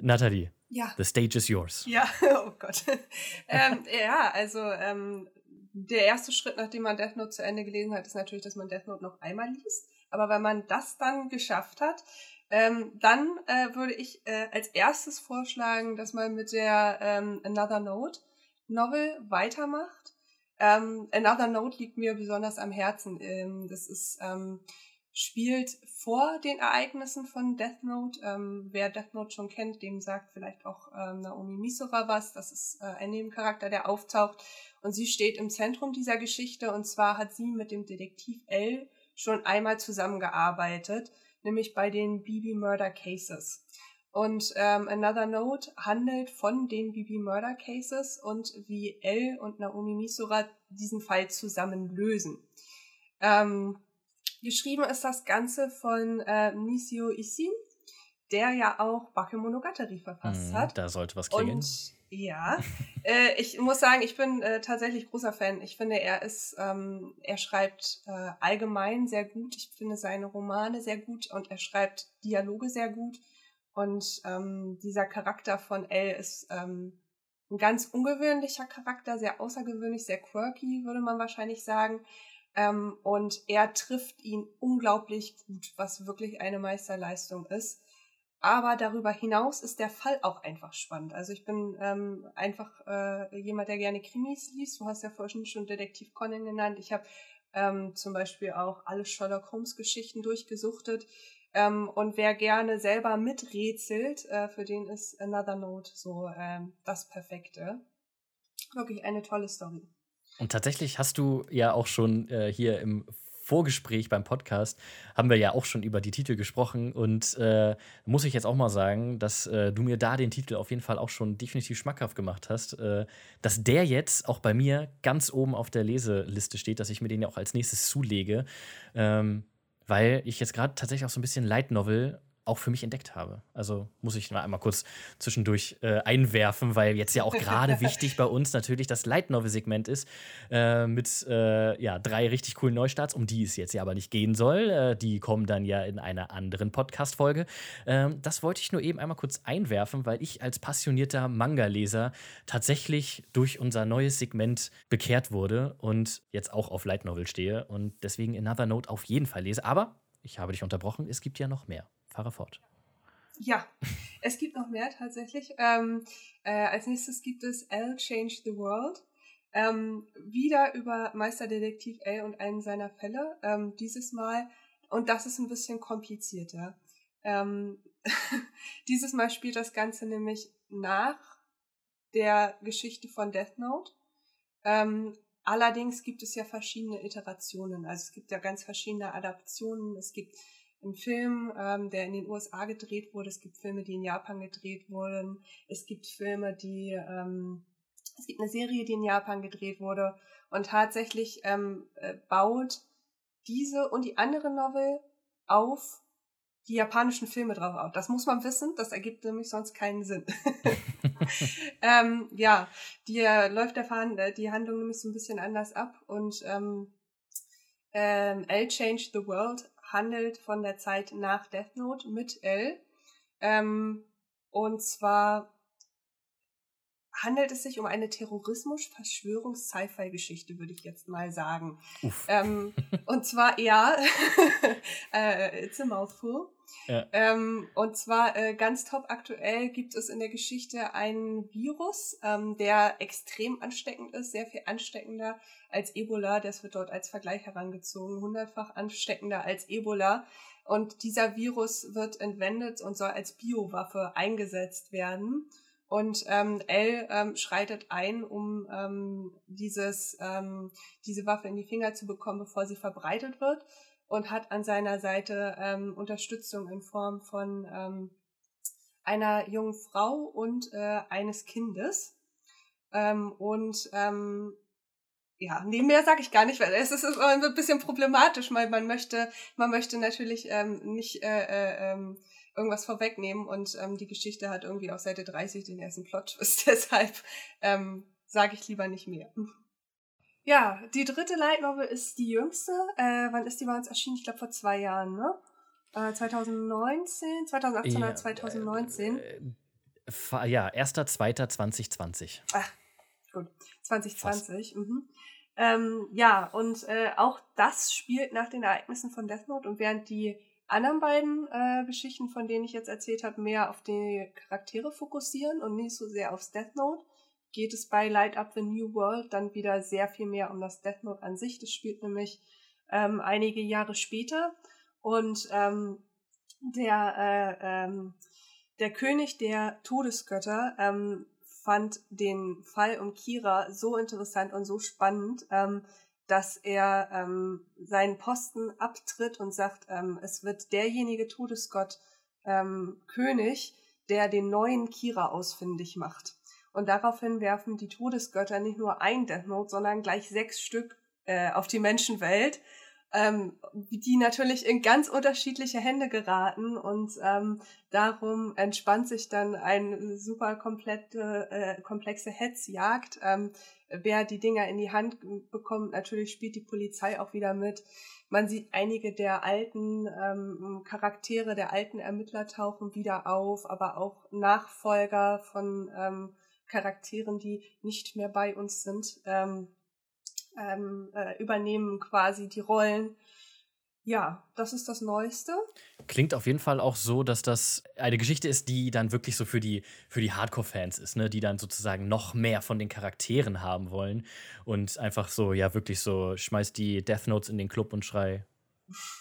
Natalie, ja. the stage is yours. Ja, oh Gott. ähm, ja, also ähm, der erste Schritt, nachdem man Death Note zu Ende gelesen hat, ist natürlich, dass man Death Note noch einmal liest. Aber wenn man das dann geschafft hat, ähm, dann äh, würde ich äh, als erstes vorschlagen, dass man mit der ähm, Another Note Novel weitermacht. Ähm, Another Note liegt mir besonders am Herzen. Ähm, das ist ähm, spielt vor den Ereignissen von Death Note. Ähm, wer Death Note schon kennt, dem sagt vielleicht auch ähm, Naomi Misora was. Das ist äh, ein Nebencharakter, der auftaucht. Und sie steht im Zentrum dieser Geschichte. Und zwar hat sie mit dem Detektiv L schon einmal zusammengearbeitet nämlich bei den BB Murder Cases. Und ähm, Another Note handelt von den BB Murder Cases und wie Elle und Naomi Misura diesen Fall zusammen lösen. Ähm, geschrieben ist das Ganze von äh, Nisio Isin, der ja auch Bakemonogatari verfasst mhm, hat. Da sollte was klingeln. Und ja, äh, ich muss sagen, ich bin äh, tatsächlich großer Fan. Ich finde, er ist, ähm, er schreibt äh, allgemein sehr gut. Ich finde seine Romane sehr gut und er schreibt Dialoge sehr gut. Und ähm, dieser Charakter von L ist ähm, ein ganz ungewöhnlicher Charakter, sehr außergewöhnlich, sehr quirky, würde man wahrscheinlich sagen. Ähm, und er trifft ihn unglaublich gut, was wirklich eine Meisterleistung ist. Aber darüber hinaus ist der Fall auch einfach spannend. Also ich bin ähm, einfach äh, jemand, der gerne Krimis liest. Du hast ja vorhin schon Detektiv Conan genannt. Ich habe ähm, zum Beispiel auch alle Sherlock Holmes Geschichten durchgesuchtet. Ähm, und wer gerne selber miträtselt, äh, für den ist Another Note so ähm, das Perfekte. Wirklich eine tolle Story. Und tatsächlich hast du ja auch schon äh, hier im Vorgespräch beim Podcast haben wir ja auch schon über die Titel gesprochen und äh, muss ich jetzt auch mal sagen, dass äh, du mir da den Titel auf jeden Fall auch schon definitiv schmackhaft gemacht hast, äh, dass der jetzt auch bei mir ganz oben auf der Leseliste steht, dass ich mir den ja auch als nächstes zulege, ähm, weil ich jetzt gerade tatsächlich auch so ein bisschen Light Novel auch für mich entdeckt habe. Also muss ich mal einmal kurz zwischendurch äh, einwerfen, weil jetzt ja auch gerade wichtig bei uns natürlich das Light Novel Segment ist äh, mit äh, ja, drei richtig coolen Neustarts, um die es jetzt ja aber nicht gehen soll. Äh, die kommen dann ja in einer anderen Podcast Folge. Ähm, das wollte ich nur eben einmal kurz einwerfen, weil ich als passionierter Manga Leser tatsächlich durch unser neues Segment bekehrt wurde und jetzt auch auf Light Novel stehe und deswegen Another Note auf jeden Fall lese, aber ich habe dich unterbrochen, es gibt ja noch mehr. Fahre fort. Ja, es gibt noch mehr tatsächlich. Ähm, äh, als nächstes gibt es L Change the World. Ähm, wieder über Meisterdetektiv L und einen seiner Fälle. Ähm, dieses Mal, und das ist ein bisschen komplizierter. Ähm, dieses Mal spielt das Ganze nämlich nach der Geschichte von Death Note. Ähm, allerdings gibt es ja verschiedene Iterationen. Also es gibt ja ganz verschiedene Adaptionen. Es gibt ein Film, ähm, der in den USA gedreht wurde. Es gibt Filme, die in Japan gedreht wurden. Es gibt Filme, die, ähm, es gibt eine Serie, die in Japan gedreht wurde. Und tatsächlich ähm, äh, baut diese und die andere Novel auf die japanischen Filme drauf auf. Das muss man wissen, das ergibt nämlich sonst keinen Sinn. ähm, ja, die äh, läuft der Verhand äh, die Handlung nämlich so ein bisschen anders ab und ähm, ähm, L Change the World handelt von der Zeit nach Death Note mit L. Ähm, und zwar handelt es sich um eine Terrorismus-Verschwörungs-Sci-Fi-Geschichte, würde ich jetzt mal sagen. Ähm, und zwar, ja, äh, it's a mouthful. Ja. Ähm, und zwar äh, ganz top aktuell gibt es in der Geschichte einen Virus, ähm, der extrem ansteckend ist, sehr viel ansteckender als Ebola. Das wird dort als Vergleich herangezogen, hundertfach ansteckender als Ebola. Und dieser Virus wird entwendet und soll als Biowaffe eingesetzt werden. Und ähm, L ähm, schreitet ein, um ähm, dieses, ähm, diese Waffe in die Finger zu bekommen, bevor sie verbreitet wird. Und hat an seiner Seite ähm, Unterstützung in Form von ähm, einer jungen Frau und äh, eines Kindes. Ähm, und ähm, ja, nee, mehr sage ich gar nicht, weil es ist ein bisschen problematisch, weil man möchte, man möchte natürlich ähm, nicht äh, äh, ähm, irgendwas vorwegnehmen und ähm, die Geschichte hat irgendwie auf Seite 30 den ersten Plot-Twist, deshalb ähm, sage ich lieber nicht mehr. Ja, die dritte Light Novel ist die jüngste. Äh, wann ist die bei uns erschienen? Ich glaube vor zwei Jahren, ne? Äh, 2019, 2018 ja, oder 2019? Äh, äh, ja, 1.2.2020. Ach, gut. 2020. Mhm. Ähm, ja, und äh, auch das spielt nach den Ereignissen von Death Note und während die anderen beiden äh, Geschichten, von denen ich jetzt erzählt habe, mehr auf die Charaktere fokussieren und nicht so sehr aufs Death Note, geht es bei Light Up the New World dann wieder sehr viel mehr um das Death Note an sich. Das spielt nämlich ähm, einige Jahre später und ähm, der, äh, ähm, der König der Todesgötter ähm, fand den Fall um Kira so interessant und so spannend, ähm, dass er ähm, seinen Posten abtritt und sagt, ähm, es wird derjenige Todesgott ähm, König, der den neuen Kira ausfindig macht. Und daraufhin werfen die Todesgötter nicht nur ein Death Note, sondern gleich sechs Stück äh, auf die Menschenwelt ähm, die natürlich in ganz unterschiedliche Hände geraten und ähm, darum entspannt sich dann eine super komplette, äh, komplexe Hetzjagd. Ähm, wer die Dinger in die Hand bekommt, natürlich spielt die Polizei auch wieder mit. Man sieht einige der alten ähm, Charaktere, der alten Ermittler tauchen wieder auf, aber auch Nachfolger von ähm, Charakteren, die nicht mehr bei uns sind. Ähm, ähm, äh, übernehmen quasi die Rollen. Ja, das ist das Neueste. Klingt auf jeden Fall auch so, dass das eine Geschichte ist, die dann wirklich so für die, für die Hardcore-Fans ist, ne? die dann sozusagen noch mehr von den Charakteren haben wollen und einfach so, ja, wirklich so, schmeiß die Death Notes in den Club und schrei,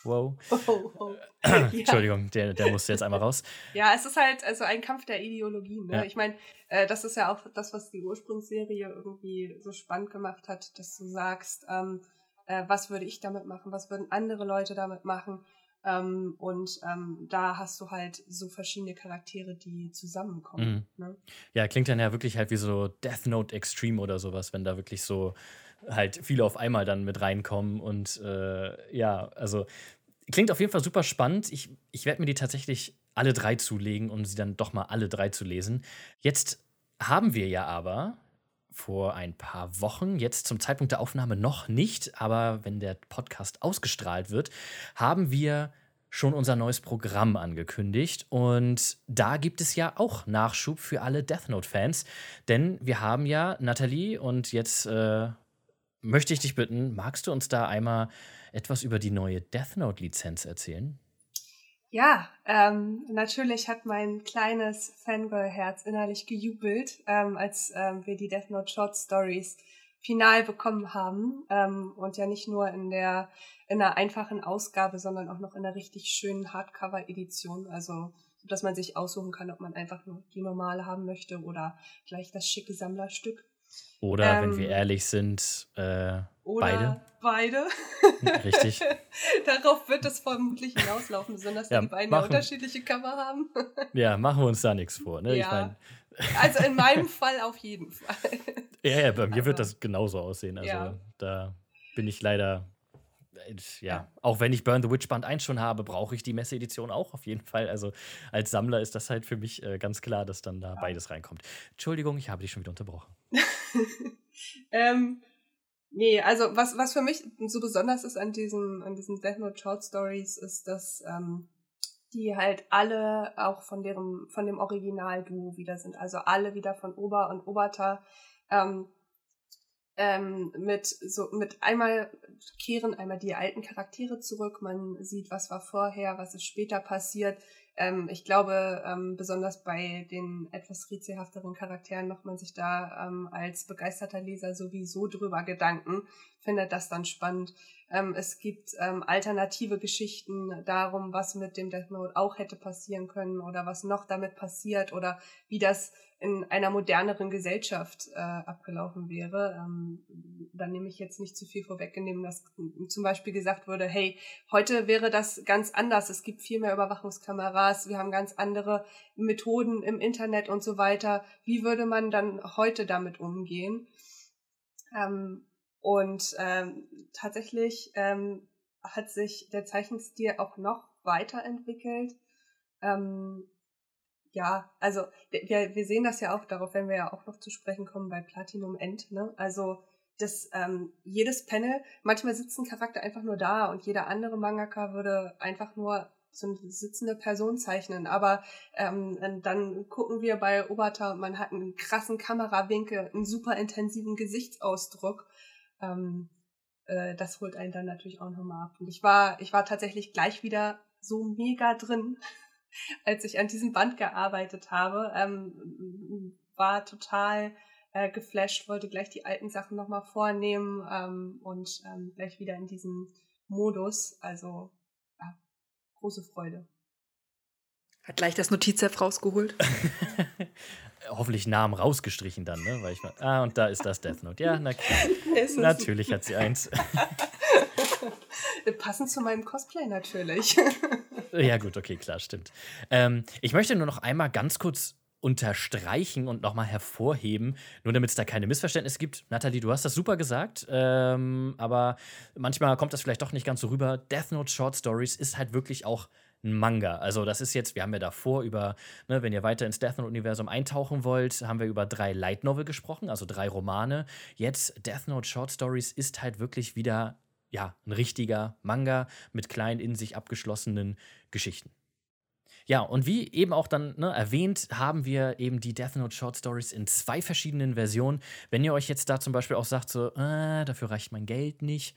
Wow. Oh, oh. Entschuldigung, der, der musste jetzt einmal raus. Ja, es ist halt also ein Kampf der Ideologien. Ne? Ja. Ich meine, äh, das ist ja auch das, was die Ursprungsserie irgendwie so spannend gemacht hat, dass du sagst, ähm, äh, was würde ich damit machen, was würden andere Leute damit machen. Ähm, und ähm, da hast du halt so verschiedene Charaktere, die zusammenkommen. Mhm. Ne? Ja, klingt dann ja wirklich halt wie so Death Note Extreme oder sowas, wenn da wirklich so halt viele auf einmal dann mit reinkommen. Und äh, ja, also klingt auf jeden Fall super spannend. Ich, ich werde mir die tatsächlich alle drei zulegen, um sie dann doch mal alle drei zu lesen. Jetzt haben wir ja aber vor ein paar Wochen, jetzt zum Zeitpunkt der Aufnahme noch nicht, aber wenn der Podcast ausgestrahlt wird, haben wir schon unser neues Programm angekündigt. Und da gibt es ja auch Nachschub für alle Death Note-Fans. Denn wir haben ja Nathalie und jetzt äh, möchte ich dich bitten, magst du uns da einmal etwas über die neue Death Note-Lizenz erzählen? Ja, ähm, natürlich hat mein kleines Fangirl-Herz innerlich gejubelt, ähm, als ähm, wir die Death Note Short Stories final bekommen haben ähm, und ja nicht nur in der in einer einfachen Ausgabe, sondern auch noch in einer richtig schönen Hardcover-Edition, also dass man sich aussuchen kann, ob man einfach nur die normale haben möchte oder gleich das schicke Sammlerstück. Oder, ähm, wenn wir ähm, ehrlich sind, äh, beide. Beide. Richtig. Darauf wird es vermutlich hinauslaufen, besonders ja, die beiden machen, unterschiedliche Cover haben. ja, machen wir uns da nichts vor. Ne? Ja. Ich mein, also in meinem Fall auf jeden Fall. Ja, ja bei mir Aber, wird das genauso aussehen. Also ja. da bin ich leider ja, auch wenn ich Burn the Witch Band 1 schon habe, brauche ich die Messe-Edition auch auf jeden Fall. Also als Sammler ist das halt für mich äh, ganz klar, dass dann da beides reinkommt. Entschuldigung, ich habe dich schon wieder unterbrochen. ähm, nee, also was, was für mich so besonders ist an diesen, an diesen Death Note Short Stories, ist, dass ähm, die halt alle auch von deren, von dem Original-Duo wieder sind. Also alle wieder von Ober und Oberta. Ähm, ähm, mit so mit einmal kehren einmal die alten Charaktere zurück. Man sieht, was war vorher, was ist später passiert. Ähm, ich glaube, ähm, besonders bei den etwas rätselhafteren Charakteren macht man sich da ähm, als begeisterter Leser sowieso drüber Gedanken, findet das dann spannend. Ähm, es gibt ähm, alternative Geschichten darum, was mit dem Death Note auch hätte passieren können oder was noch damit passiert oder wie das in einer moderneren Gesellschaft äh, abgelaufen wäre. Ähm, da nehme ich jetzt nicht zu viel vorweg, indem das zum Beispiel gesagt wurde, hey, heute wäre das ganz anders. Es gibt viel mehr Überwachungskameras, wir haben ganz andere Methoden im Internet und so weiter. Wie würde man dann heute damit umgehen? Ähm, und ähm, tatsächlich ähm, hat sich der Zeichenstil auch noch weiterentwickelt. Ähm, ja, also wir, wir sehen das ja auch, darauf werden wir ja auch noch zu sprechen kommen bei Platinum End, ne? Also das, ähm, jedes Panel, manchmal sitzt ein Charakter einfach nur da und jeder andere Mangaka würde einfach nur so eine sitzende Person zeichnen. Aber ähm, dann gucken wir bei Obata man hat einen krassen Kamerawinkel, einen super intensiven Gesichtsausdruck. Ähm, äh, das holt einen dann natürlich auch nochmal ab. Und ich war, ich war tatsächlich gleich wieder so mega drin als ich an diesem Band gearbeitet habe, ähm, war total äh, geflasht, wollte gleich die alten Sachen nochmal vornehmen ähm, und ähm, gleich wieder in diesem Modus. Also ja, große Freude. Hat gleich das Notizheft rausgeholt. Hoffentlich Namen rausgestrichen dann, ne? Weil ich mal, ah, und da ist das Death Note. Ja, na klar. Natürlich hat sie eins. Passend zu meinem Cosplay natürlich. ja, gut, okay, klar, stimmt. Ähm, ich möchte nur noch einmal ganz kurz unterstreichen und nochmal hervorheben, nur damit es da keine Missverständnisse gibt. Nathalie, du hast das super gesagt, ähm, aber manchmal kommt das vielleicht doch nicht ganz so rüber. Death Note Short Stories ist halt wirklich auch ein Manga. Also das ist jetzt, wir haben ja davor über, ne, wenn ihr weiter ins Death Note-Universum eintauchen wollt, haben wir über drei Light Novel gesprochen, also drei Romane. Jetzt Death Note Short Stories ist halt wirklich wieder ja, ein richtiger Manga mit kleinen in sich abgeschlossenen Geschichten. Ja, und wie eben auch dann ne, erwähnt, haben wir eben die Death Note Short Stories in zwei verschiedenen Versionen. Wenn ihr euch jetzt da zum Beispiel auch sagt, so, äh, dafür reicht mein Geld nicht,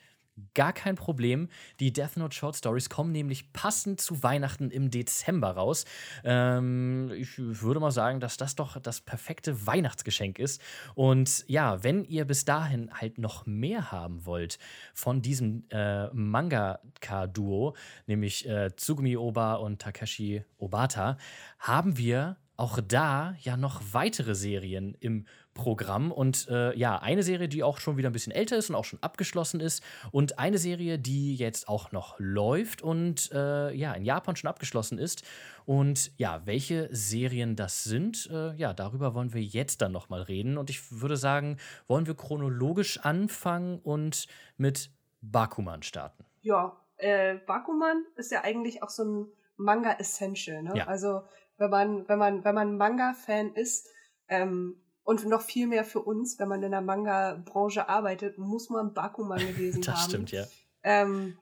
Gar kein Problem. Die Death Note Short Stories kommen nämlich passend zu Weihnachten im Dezember raus. Ähm, ich würde mal sagen, dass das doch das perfekte Weihnachtsgeschenk ist. Und ja, wenn ihr bis dahin halt noch mehr haben wollt von diesem äh, Mangaka-Duo, nämlich äh, Tsugumi Oba und Takashi Obata, haben wir auch da ja noch weitere Serien im Programm. Und äh, ja, eine Serie, die auch schon wieder ein bisschen älter ist und auch schon abgeschlossen ist. Und eine Serie, die jetzt auch noch läuft und äh, ja, in Japan schon abgeschlossen ist. Und ja, welche Serien das sind, äh, ja, darüber wollen wir jetzt dann nochmal reden. Und ich würde sagen, wollen wir chronologisch anfangen und mit Bakuman starten. Ja, äh, Bakuman ist ja eigentlich auch so ein Manga-Essential. Ne? Ja. Also wenn man, wenn man, wenn man Manga-Fan ist, ähm, und noch viel mehr für uns, wenn man in der Manga-Branche arbeitet, muss man Bakuman gelesen das haben. Das stimmt, ja. Ähm,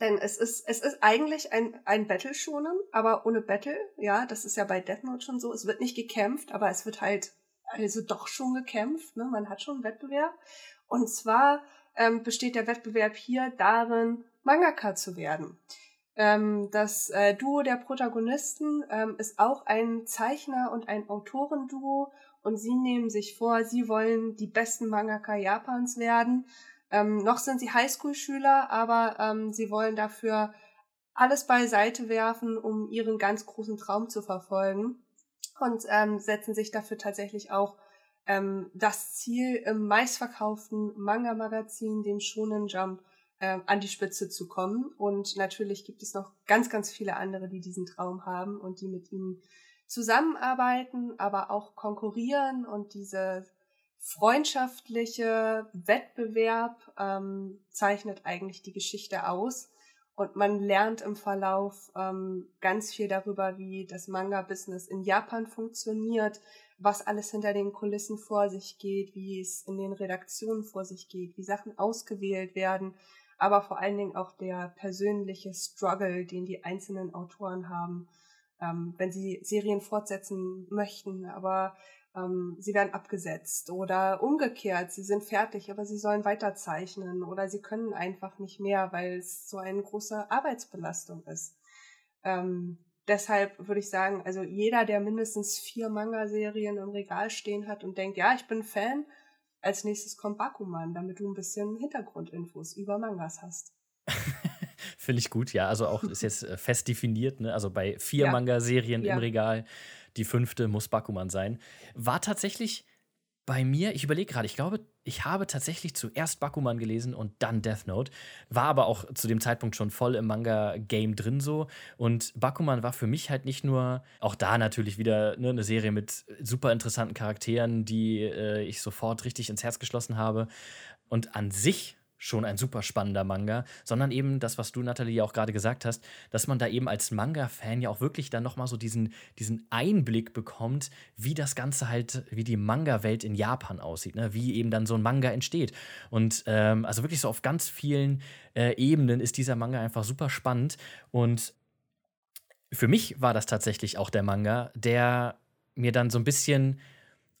denn es ist, es ist eigentlich ein, ein Battle schonen, aber ohne Battle, ja, das ist ja bei Death Note schon so. Es wird nicht gekämpft, aber es wird halt also doch schon gekämpft, ne? Man hat schon einen Wettbewerb. Und zwar ähm, besteht der Wettbewerb hier darin, Mangaka zu werden. Ähm, das äh, Duo der Protagonisten ähm, ist auch ein Zeichner und ein Autorenduo und sie nehmen sich vor, sie wollen die besten Mangaka Japans werden. Ähm, noch sind sie Highschool-Schüler, aber ähm, sie wollen dafür alles beiseite werfen, um ihren ganz großen Traum zu verfolgen und ähm, setzen sich dafür tatsächlich auch ähm, das Ziel, im meistverkauften Manga-Magazin, dem Shonen Jump, äh, an die Spitze zu kommen. Und natürlich gibt es noch ganz, ganz viele andere, die diesen Traum haben und die mit ihnen zusammenarbeiten, aber auch konkurrieren und diese freundschaftliche Wettbewerb ähm, zeichnet eigentlich die Geschichte aus. Und man lernt im Verlauf ähm, ganz viel darüber, wie das Manga-Business in Japan funktioniert, was alles hinter den Kulissen vor sich geht, wie es in den Redaktionen vor sich geht, wie Sachen ausgewählt werden, aber vor allen Dingen auch der persönliche Struggle, den die einzelnen Autoren haben, ähm, wenn sie Serien fortsetzen möchten, aber ähm, sie werden abgesetzt oder umgekehrt, sie sind fertig, aber sie sollen weiterzeichnen oder sie können einfach nicht mehr, weil es so eine große Arbeitsbelastung ist. Ähm, deshalb würde ich sagen, also jeder, der mindestens vier Manga-Serien im Regal stehen hat und denkt, ja, ich bin Fan, als nächstes kommt Bakuman, damit du ein bisschen Hintergrundinfos über Mangas hast. Finde ich gut, ja. Also auch ist jetzt äh, fest definiert, ne? Also bei vier ja. Manga-Serien ja. im Regal, die fünfte muss Bakuman sein. War tatsächlich bei mir, ich überlege gerade, ich glaube, ich habe tatsächlich zuerst Bakuman gelesen und dann Death Note. War aber auch zu dem Zeitpunkt schon voll im Manga-Game drin so. Und Bakuman war für mich halt nicht nur, auch da natürlich wieder ne, eine Serie mit super interessanten Charakteren, die äh, ich sofort richtig ins Herz geschlossen habe. Und an sich schon ein super spannender Manga, sondern eben das, was du, Nathalie, ja auch gerade gesagt hast, dass man da eben als Manga-Fan ja auch wirklich dann nochmal so diesen, diesen Einblick bekommt, wie das Ganze halt, wie die Manga-Welt in Japan aussieht, ne? wie eben dann so ein Manga entsteht. Und ähm, also wirklich so auf ganz vielen äh, Ebenen ist dieser Manga einfach super spannend. Und für mich war das tatsächlich auch der Manga, der mir dann so ein bisschen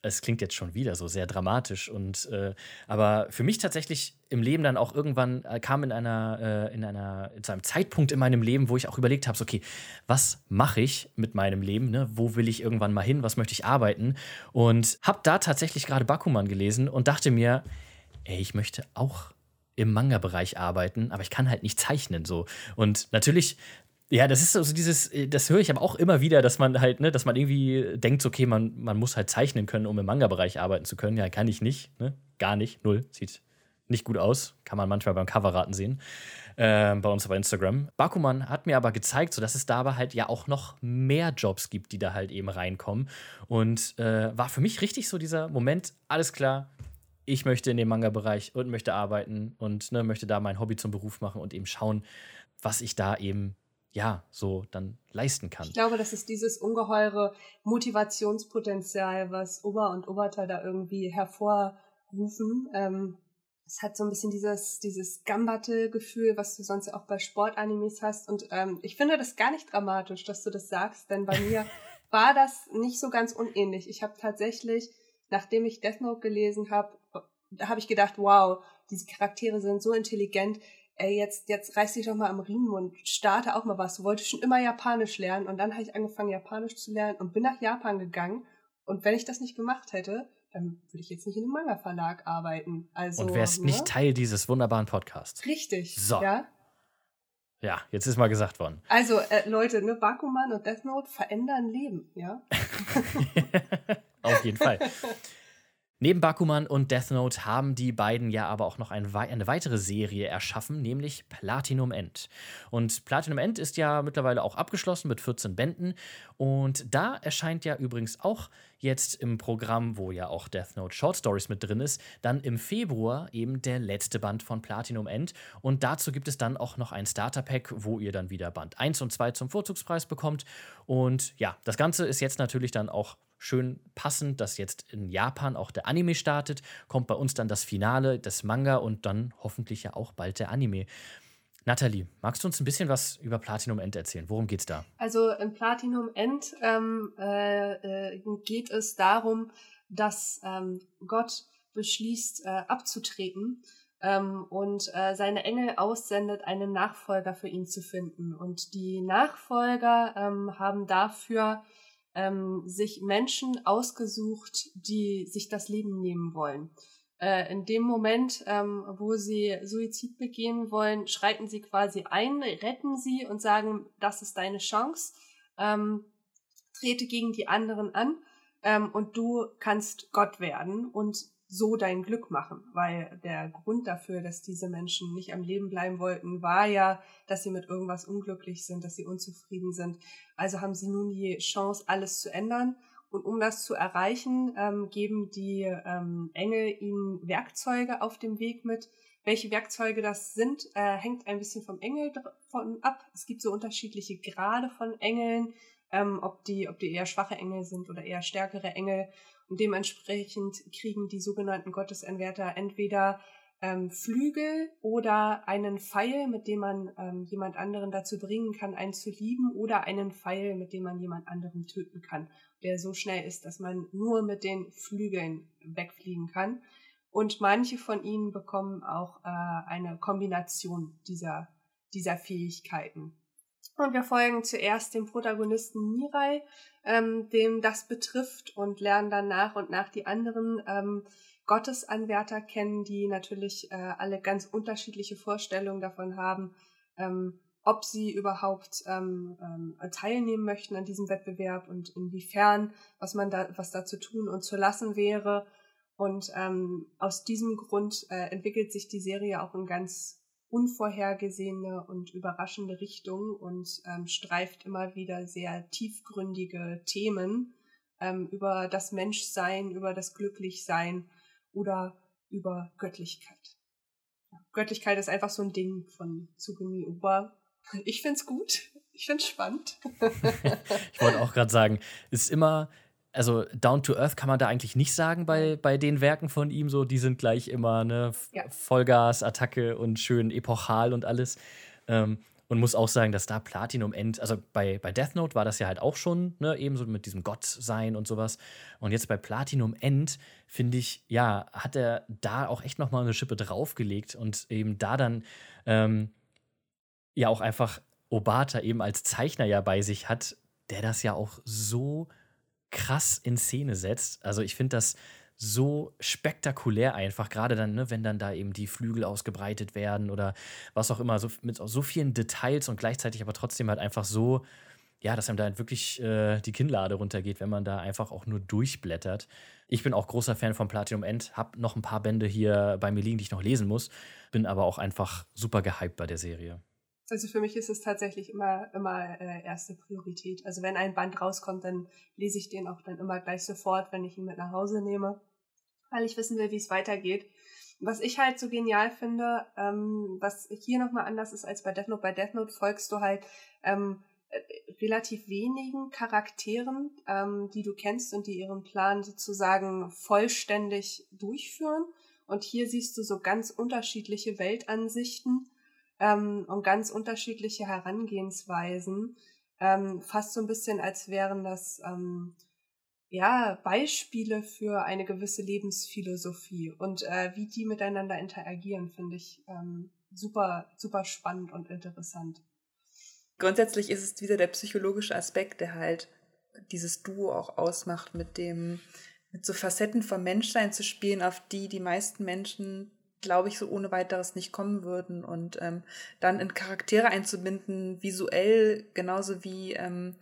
es klingt jetzt schon wieder so sehr dramatisch und äh, aber für mich tatsächlich im Leben dann auch irgendwann äh, kam in einer äh, in einer zu einem Zeitpunkt in meinem Leben, wo ich auch überlegt habe, so, okay, was mache ich mit meinem Leben? Ne? Wo will ich irgendwann mal hin? Was möchte ich arbeiten? Und habe da tatsächlich gerade Bakuman gelesen und dachte mir, ey, ich möchte auch im Manga-Bereich arbeiten, aber ich kann halt nicht zeichnen so. Und natürlich ja, das ist so also dieses, äh, das höre ich aber auch immer wieder, dass man halt, ne, dass man irgendwie denkt, okay, man, man muss halt zeichnen können, um im Manga-Bereich arbeiten zu können. Ja, kann ich nicht, ne? Gar nicht, null. Sieht nicht gut aus. Kann man manchmal beim Coverraten sehen. Äh, bei uns auf Instagram. Bakuman hat mir aber gezeigt, so dass es da aber halt ja auch noch mehr Jobs gibt, die da halt eben reinkommen. Und äh, war für mich richtig so dieser Moment, alles klar, ich möchte in dem Manga-Bereich und möchte arbeiten und ne, möchte da mein Hobby zum Beruf machen und eben schauen, was ich da eben ja, so dann leisten kann. Ich glaube, das ist dieses ungeheure Motivationspotenzial, was Ober und Oberteil da irgendwie hervorrufen. Ähm, es hat so ein bisschen dieses, dieses Gambatte-Gefühl, was du sonst auch bei Sportanimes hast. Und ähm, ich finde das gar nicht dramatisch, dass du das sagst, denn bei mir war das nicht so ganz unähnlich. Ich habe tatsächlich, nachdem ich Death Note gelesen habe, da habe ich gedacht, wow, diese Charaktere sind so intelligent, ey, jetzt, jetzt reiß dich doch mal am Riemen und starte auch mal was. Du wolltest schon immer Japanisch lernen und dann habe ich angefangen, Japanisch zu lernen und bin nach Japan gegangen. Und wenn ich das nicht gemacht hätte, dann würde ich jetzt nicht in einem Manga-Verlag arbeiten. Also, und wärst ne? nicht Teil dieses wunderbaren Podcasts. Richtig. So. Ja, ja jetzt ist mal gesagt worden. Also, äh, Leute, ne, Bakuman und Death Note verändern Leben, ja? Auf jeden Fall. Neben Bakuman und Death Note haben die beiden ja aber auch noch ein, eine weitere Serie erschaffen, nämlich Platinum End. Und Platinum End ist ja mittlerweile auch abgeschlossen mit 14 Bänden. Und da erscheint ja übrigens auch jetzt im Programm, wo ja auch Death Note Short Stories mit drin ist, dann im Februar eben der letzte Band von Platinum End. Und dazu gibt es dann auch noch ein Starter-Pack, wo ihr dann wieder Band 1 und 2 zum Vorzugspreis bekommt. Und ja, das Ganze ist jetzt natürlich dann auch schön passend, dass jetzt in Japan auch der Anime startet, kommt bei uns dann das Finale des Manga und dann hoffentlich ja auch bald der Anime. Nathalie, magst du uns ein bisschen was über Platinum End erzählen? Worum geht's da? Also in Platinum End ähm, äh, äh, geht es darum, dass ähm, Gott beschließt, äh, abzutreten ähm, und äh, seine Engel aussendet, einen Nachfolger für ihn zu finden. Und die Nachfolger ähm, haben dafür ähm, sich Menschen ausgesucht, die sich das Leben nehmen wollen. Äh, in dem Moment, ähm, wo sie Suizid begehen wollen, schreiten sie quasi ein, retten sie und sagen, das ist deine Chance, ähm, trete gegen die anderen an ähm, und du kannst Gott werden und so dein Glück machen, weil der Grund dafür, dass diese Menschen nicht am Leben bleiben wollten, war ja, dass sie mit irgendwas unglücklich sind, dass sie unzufrieden sind. Also haben sie nun die Chance, alles zu ändern. Und um das zu erreichen, ähm, geben die ähm, Engel ihnen Werkzeuge auf dem Weg mit. Welche Werkzeuge das sind, äh, hängt ein bisschen vom Engel von ab. Es gibt so unterschiedliche Grade von Engeln, ähm, ob die, ob die eher schwache Engel sind oder eher stärkere Engel. Und dementsprechend kriegen die sogenannten Gottesanwärter entweder ähm, Flügel oder einen Pfeil, mit dem man ähm, jemand anderen dazu bringen kann, einen zu lieben, oder einen Pfeil, mit dem man jemand anderen töten kann, der so schnell ist, dass man nur mit den Flügeln wegfliegen kann. Und manche von ihnen bekommen auch äh, eine Kombination dieser, dieser Fähigkeiten. Und wir folgen zuerst dem Protagonisten Mirai, ähm, dem das betrifft und lernen dann nach und nach die anderen ähm, Gottesanwärter kennen, die natürlich äh, alle ganz unterschiedliche Vorstellungen davon haben, ähm, ob sie überhaupt ähm, ähm, teilnehmen möchten an diesem Wettbewerb und inwiefern, was man da, was da zu tun und zu lassen wäre. Und ähm, aus diesem Grund äh, entwickelt sich die Serie auch in ganz unvorhergesehene und überraschende Richtung und ähm, streift immer wieder sehr tiefgründige Themen ähm, über das Menschsein, über das Glücklichsein oder über Göttlichkeit. Ja, Göttlichkeit ist einfach so ein Ding von Tsugumi Oba. Ich find's gut. Ich find's spannend. ich wollte auch gerade sagen, ist immer, also Down to Earth kann man da eigentlich nicht sagen bei, bei den Werken von ihm so. Die sind gleich immer ne ja. Vollgas, Attacke und schön epochal und alles. Ähm, und muss auch sagen, dass da Platinum End, also bei, bei Death Note war das ja halt auch schon, ne, ebenso mit diesem Gottsein und sowas. Und jetzt bei Platinum End, finde ich, ja, hat er da auch echt nochmal eine Schippe draufgelegt und eben da dann ähm, ja auch einfach Obata eben als Zeichner ja bei sich hat, der das ja auch so krass in Szene setzt. Also ich finde das so spektakulär einfach, gerade dann, ne, wenn dann da eben die Flügel ausgebreitet werden oder was auch immer, so, mit so vielen Details und gleichzeitig aber trotzdem halt einfach so, ja, dass einem da halt wirklich äh, die Kinnlade runtergeht, wenn man da einfach auch nur durchblättert. Ich bin auch großer Fan von Platinum End, hab noch ein paar Bände hier bei mir liegen, die ich noch lesen muss, bin aber auch einfach super gehypt bei der Serie. Also für mich ist es tatsächlich immer, immer äh, erste Priorität. Also wenn ein Band rauskommt, dann lese ich den auch dann immer gleich sofort, wenn ich ihn mit nach Hause nehme weil ich wissen will, wie es weitergeht. Was ich halt so genial finde, ähm, was hier nochmal anders ist als bei Death Note, bei Death Note folgst du halt ähm, äh, relativ wenigen Charakteren, ähm, die du kennst und die ihren Plan sozusagen vollständig durchführen. Und hier siehst du so ganz unterschiedliche Weltansichten ähm, und ganz unterschiedliche Herangehensweisen. Ähm, fast so ein bisschen, als wären das ähm, ja, Beispiele für eine gewisse Lebensphilosophie und äh, wie die miteinander interagieren, finde ich ähm, super, super spannend und interessant. Grundsätzlich ist es wieder der psychologische Aspekt, der halt dieses Duo auch ausmacht, mit dem, mit so Facetten vom Menschsein zu spielen, auf die die meisten Menschen, glaube ich, so ohne weiteres nicht kommen würden und ähm, dann in Charaktere einzubinden, visuell genauso wie ähm,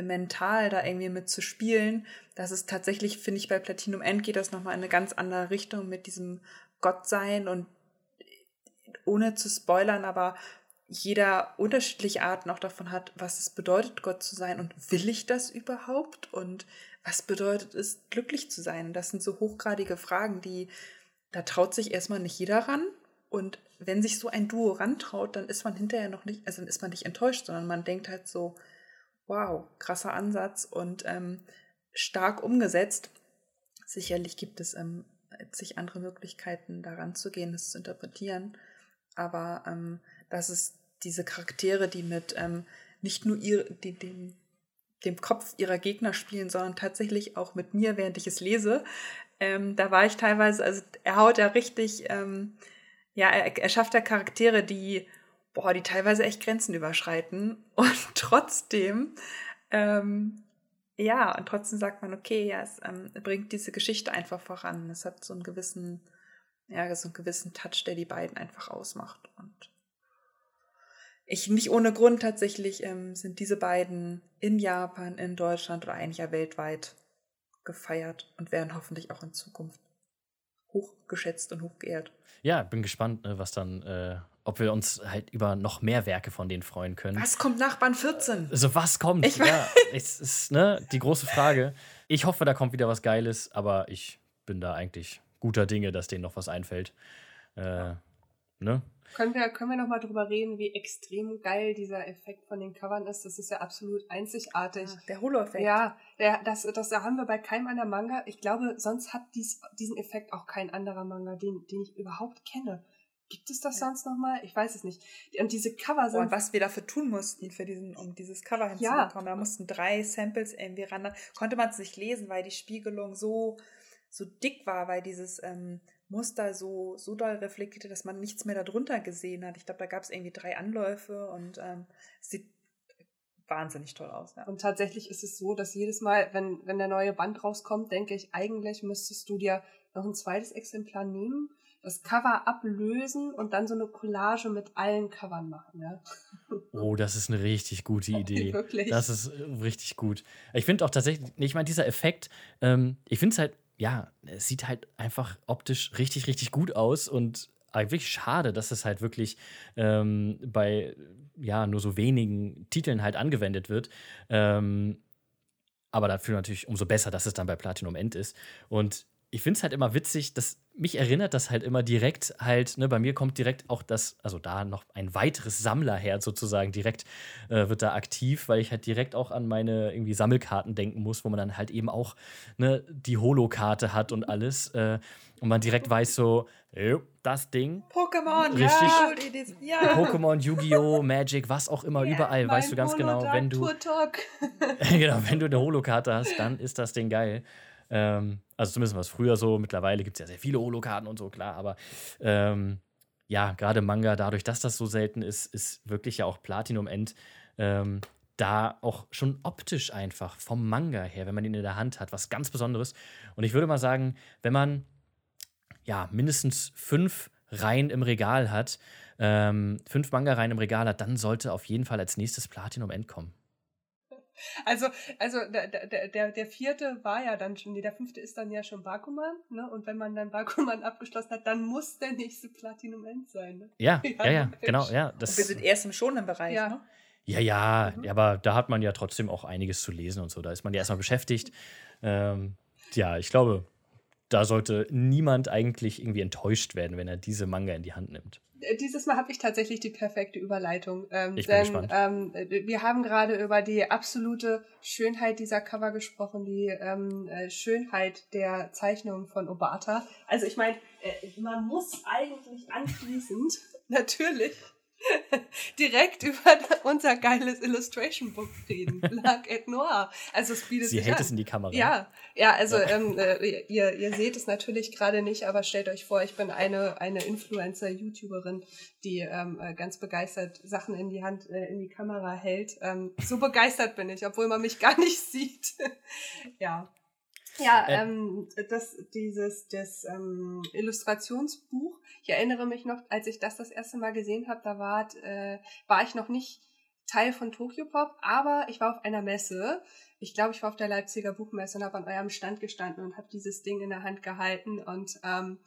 mental da irgendwie mit zu spielen. Das ist tatsächlich, finde ich, bei Platinum End geht das nochmal in eine ganz andere Richtung mit diesem Gottsein und ohne zu spoilern, aber jeder unterschiedliche Arten auch davon hat, was es bedeutet, Gott zu sein und will ich das überhaupt und was bedeutet es, glücklich zu sein? Das sind so hochgradige Fragen, die da traut sich erstmal nicht jeder ran. Und wenn sich so ein Duo rantraut, dann ist man hinterher noch nicht, also dann ist man nicht enttäuscht, sondern man denkt halt so, wow, krasser Ansatz und ähm, stark umgesetzt. Sicherlich gibt es ähm, zig andere Möglichkeiten, daran zu gehen, das zu interpretieren. Aber ähm, das ist diese Charaktere, die mit ähm, nicht nur ihr, die, dem, dem Kopf ihrer Gegner spielen, sondern tatsächlich auch mit mir, während ich es lese. Ähm, da war ich teilweise, also er haut ja richtig, ähm, ja, er, er schafft ja Charaktere, die boah, die teilweise echt Grenzen überschreiten. Und trotzdem, ähm, ja, und trotzdem sagt man, okay, ja, es ähm, bringt diese Geschichte einfach voran. Es hat so einen gewissen, ja, so einen gewissen Touch, der die beiden einfach ausmacht. Und ich nicht ohne Grund tatsächlich ähm, sind diese beiden in Japan, in Deutschland oder eigentlich ja weltweit gefeiert und werden hoffentlich auch in Zukunft hochgeschätzt und hochgeehrt. Ja, bin gespannt, ne, was dann äh, ob wir uns halt über noch mehr Werke von denen freuen können. Was kommt nach Band 14? Also was kommt? Ich ja, es ist ne, die große Frage. Ich hoffe, da kommt wieder was Geiles, aber ich bin da eigentlich guter Dinge, dass denen noch was einfällt. Äh, ne? Können wir, können wir nochmal drüber reden, wie extrem geil dieser Effekt von den Covern ist? Das ist ja absolut einzigartig. Ja, der Holo-Effekt. Ja, der, das, das haben wir bei keinem anderen Manga. Ich glaube, sonst hat dies, diesen Effekt auch kein anderer Manga, den, den ich überhaupt kenne. Gibt es das ja. sonst nochmal? Ich weiß es nicht. Und diese Cover sind. und was wir dafür tun mussten, für diesen, um dieses Cover hinzubekommen. Ja. Da mussten drei Samples irgendwie ran. Konnte man es nicht lesen, weil die Spiegelung so, so dick war, weil dieses ähm, Muster so, so doll reflektierte, dass man nichts mehr darunter gesehen hat. Ich glaube, da gab es irgendwie drei Anläufe und ähm, es sieht wahnsinnig toll aus. Ja. Und tatsächlich ist es so, dass jedes Mal, wenn, wenn der neue Band rauskommt, denke ich, eigentlich müsstest du dir noch ein zweites Exemplar nehmen das Cover ablösen und dann so eine Collage mit allen Covern machen. Ja. Oh, das ist eine richtig gute Idee. Wirklich? Das ist äh, richtig gut. Ich finde auch tatsächlich, ich meine, dieser Effekt, ähm, ich finde es halt, ja, es sieht halt einfach optisch richtig, richtig gut aus und wirklich schade, dass es halt wirklich ähm, bei ja nur so wenigen Titeln halt angewendet wird. Ähm, aber dafür natürlich umso besser, dass es dann bei Platinum End ist. Und ich finde es halt immer witzig, dass mich erinnert das halt immer direkt halt, ne, bei mir kommt direkt auch das, also da noch ein weiteres Sammlerherz sozusagen direkt äh, wird da aktiv, weil ich halt direkt auch an meine irgendwie Sammelkarten denken muss, wo man dann halt eben auch ne, die Holo-Karte hat und alles äh, und man direkt weiß so, das Ding. Pokémon, richtig. Ja. Pokémon, Yu-Gi-Oh!, Magic, was auch immer, yeah, überall, weißt du ganz genau, wenn du. genau, wenn du eine Holo-Karte hast, dann ist das Ding geil. Ähm, also zumindest war es früher so. Mittlerweile gibt es ja sehr viele Holo-Karten und so, klar. Aber ähm, ja, gerade Manga, dadurch, dass das so selten ist, ist wirklich ja auch Platinum End ähm, da auch schon optisch einfach vom Manga her, wenn man ihn in der Hand hat, was ganz Besonderes. Und ich würde mal sagen, wenn man ja mindestens fünf Reihen im Regal hat, ähm, fünf Manga-Reihen im Regal hat, dann sollte auf jeden Fall als nächstes Platinum End kommen. Also, also der, der, der, der vierte war ja dann schon, nee, der fünfte ist dann ja schon Bakuman, ne? Und wenn man dann Bakuman abgeschlossen hat, dann muss der nächste Platinum End sein, ne? Ja, ja, ja, ja genau, ja. Das, Und wir sind erst im schonen Bereich, ja. ne? Ja, ja, mhm. aber da hat man ja trotzdem auch einiges zu lesen und so. Da ist man ja erstmal beschäftigt. Ähm, ja, ich glaube, da sollte niemand eigentlich irgendwie enttäuscht werden, wenn er diese Manga in die Hand nimmt. Äh, dieses Mal habe ich tatsächlich die perfekte Überleitung. Ähm, ich bin denn. Ähm, wir haben gerade über die absolute Schönheit dieser Cover gesprochen, die ähm, äh, Schönheit der Zeichnung von Obata. Also ich meine, äh, man muss eigentlich anschließend natürlich direkt über unser geiles Illustration Book reden. Black et Noir. Also es bietet Sie hält es in die Kamera. Ja, ja, also ja. Ähm, äh, ihr, ihr seht es natürlich gerade nicht, aber stellt euch vor, ich bin eine, eine Influencer-YouTuberin, die ähm, äh, ganz begeistert Sachen in die Hand, äh, in die Kamera hält. Ähm, so begeistert bin ich, obwohl man mich gar nicht sieht. ja. Ja, äh, ähm, das, dieses, das ähm, Illustrationsbuch, ich erinnere mich noch, als ich das das erste Mal gesehen habe, da war, äh, war ich noch nicht Teil von Tokyo Pop, aber ich war auf einer Messe. Ich glaube, ich war auf der Leipziger Buchmesse und habe an eurem Stand gestanden und habe dieses Ding in der Hand gehalten und ähm,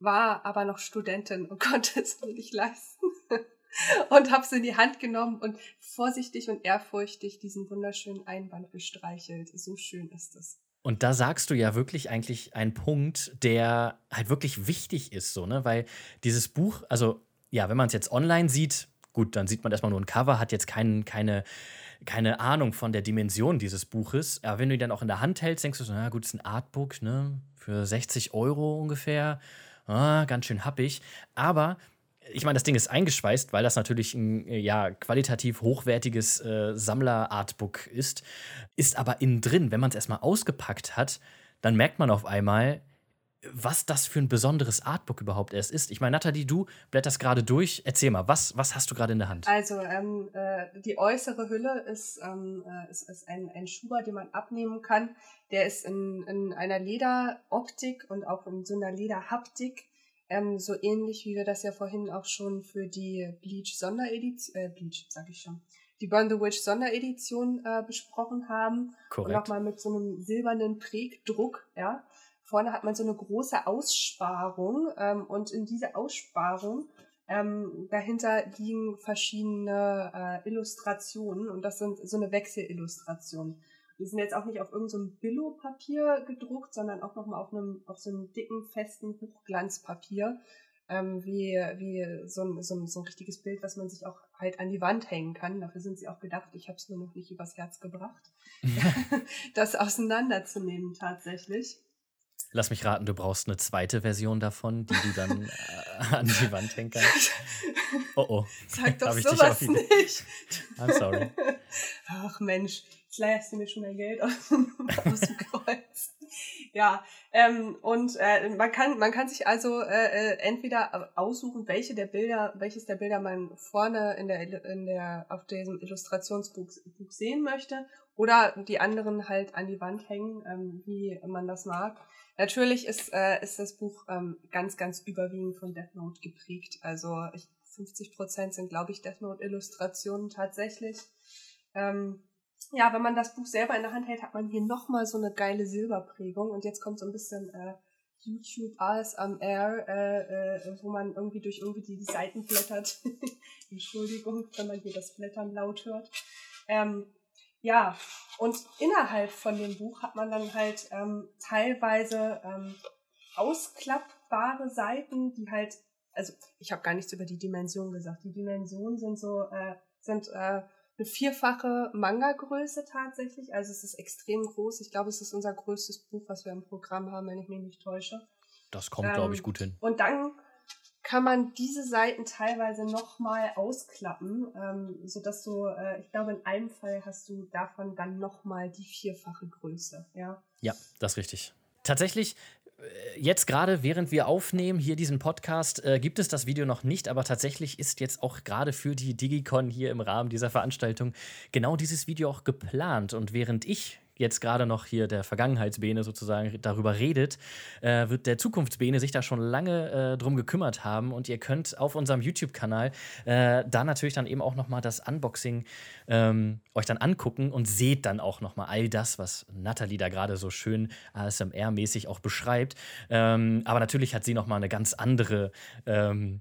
war aber noch Studentin und konnte es mir nicht leisten. und habe es in die Hand genommen und vorsichtig und ehrfurchtig diesen wunderschönen Einband gestreichelt. So schön ist es. Und da sagst du ja wirklich eigentlich einen Punkt, der halt wirklich wichtig ist, so, ne? Weil dieses Buch, also ja, wenn man es jetzt online sieht, gut, dann sieht man erstmal nur ein Cover, hat jetzt kein, keine, keine Ahnung von der Dimension dieses Buches. Aber wenn du ihn dann auch in der Hand hältst, denkst du so, na gut, ist ein Artbook, ne? Für 60 Euro ungefähr. Ah, ganz schön happig. Aber ich meine, das Ding ist eingeschweißt, weil das natürlich ein ja, qualitativ hochwertiges äh, Sammler-Artbook ist. Ist aber innen drin, wenn man es erstmal ausgepackt hat, dann merkt man auf einmal, was das für ein besonderes Artbook überhaupt erst ist. Ich meine, Nathalie, du blätterst gerade durch. Erzähl mal, was, was hast du gerade in der Hand? Also, ähm, äh, die äußere Hülle ist, ähm, äh, ist, ist ein, ein Schuber, den man abnehmen kann. Der ist in, in einer Lederoptik und auch in so einer Lederhaptik ähm, so ähnlich wie wir das ja vorhin auch schon für die Bleach Sonderedition, äh, Bleach, sag ich schon, die Burn the Witch Sonderedition äh, besprochen haben. Korrekt. Und nochmal mit so einem silbernen Prägdruck, ja. Vorne hat man so eine große Aussparung ähm, und in dieser Aussparung ähm, dahinter liegen verschiedene äh, Illustrationen und das sind so eine Wechselillustrationen. Die sind jetzt auch nicht auf irgendeinem so Billo-Papier gedruckt, sondern auch nochmal auf einem, auf so einem dicken, festen Hochglanzpapier. ähm, wie, wie so, ein, so, ein, so ein richtiges Bild, was man sich auch halt an die Wand hängen kann. Dafür sind sie auch gedacht. Ich habe es nur noch nicht übers Herz gebracht, das auseinanderzunehmen tatsächlich. Lass mich raten, du brauchst eine zweite Version davon, die du dann äh, an die Wand hängen kannst. Oh oh. Sag doch sowas nicht. I'm sorry. Ach Mensch, jetzt leierst du mir schon mein Geld aus, dem Kreuz. Ja, ähm, und äh, man kann man kann sich also äh, äh, entweder aussuchen, welche der Bilder, welches der Bilder man vorne in der in der auf diesem Illustrationsbuch Buch sehen möchte, oder die anderen halt an die Wand hängen, ähm, wie man das mag. Natürlich ist, äh, ist das Buch ähm, ganz, ganz überwiegend von Death Note geprägt. Also ich, 50 Prozent sind, glaube ich, Death Note-Illustrationen tatsächlich. Ähm, ja, wenn man das Buch selber in der Hand hält, hat man hier nochmal so eine geile Silberprägung. Und jetzt kommt so ein bisschen äh, YouTube ASMR, äh, äh, wo man irgendwie durch irgendwie die Seiten blättert. Entschuldigung, wenn man hier das Blättern laut hört. Ähm, ja, und innerhalb von dem Buch hat man dann halt ähm, teilweise ähm, ausklappbare Seiten, die halt, also ich habe gar nichts über die Dimension gesagt. Die Dimensionen sind so, äh, sind äh, eine vierfache Manga-Größe tatsächlich. Also es ist extrem groß. Ich glaube, es ist unser größtes Buch, was wir im Programm haben, wenn ich mich nicht täusche. Das kommt, ähm, glaube ich, gut hin. Und dann kann man diese Seiten teilweise nochmal ausklappen, ähm, sodass du, äh, ich glaube, in einem Fall hast du davon dann nochmal die vierfache Größe, ja? Ja, das ist richtig. Tatsächlich, jetzt gerade, während wir aufnehmen, hier diesen Podcast, äh, gibt es das Video noch nicht, aber tatsächlich ist jetzt auch gerade für die Digicon hier im Rahmen dieser Veranstaltung genau dieses Video auch geplant. Und während ich jetzt gerade noch hier der Vergangenheitsbene sozusagen darüber redet, äh, wird der Zukunftsbene sich da schon lange äh, drum gekümmert haben und ihr könnt auf unserem YouTube-Kanal äh, da natürlich dann eben auch noch mal das Unboxing ähm, euch dann angucken und seht dann auch noch mal all das, was Natalie da gerade so schön ASMR-mäßig auch beschreibt. Ähm, aber natürlich hat sie noch mal eine ganz andere ähm,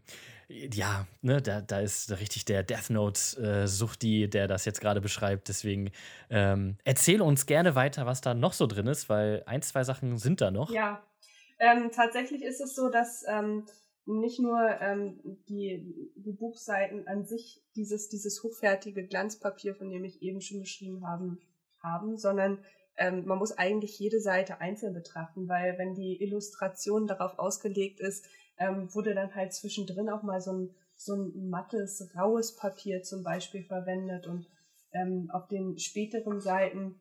ja, ne, da, da ist richtig der Death Note-Suchti, äh, der das jetzt gerade beschreibt. Deswegen ähm, erzähle uns gerne weiter, was da noch so drin ist, weil ein, zwei Sachen sind da noch. Ja, ähm, tatsächlich ist es so, dass ähm, nicht nur ähm, die, die Buchseiten an sich dieses, dieses hochwertige Glanzpapier, von dem ich eben schon beschrieben habe, haben, sondern ähm, man muss eigentlich jede Seite einzeln betrachten, weil wenn die Illustration darauf ausgelegt ist, ähm, wurde dann halt zwischendrin auch mal so ein, so ein mattes, raues Papier zum Beispiel verwendet und ähm, auf den späteren Seiten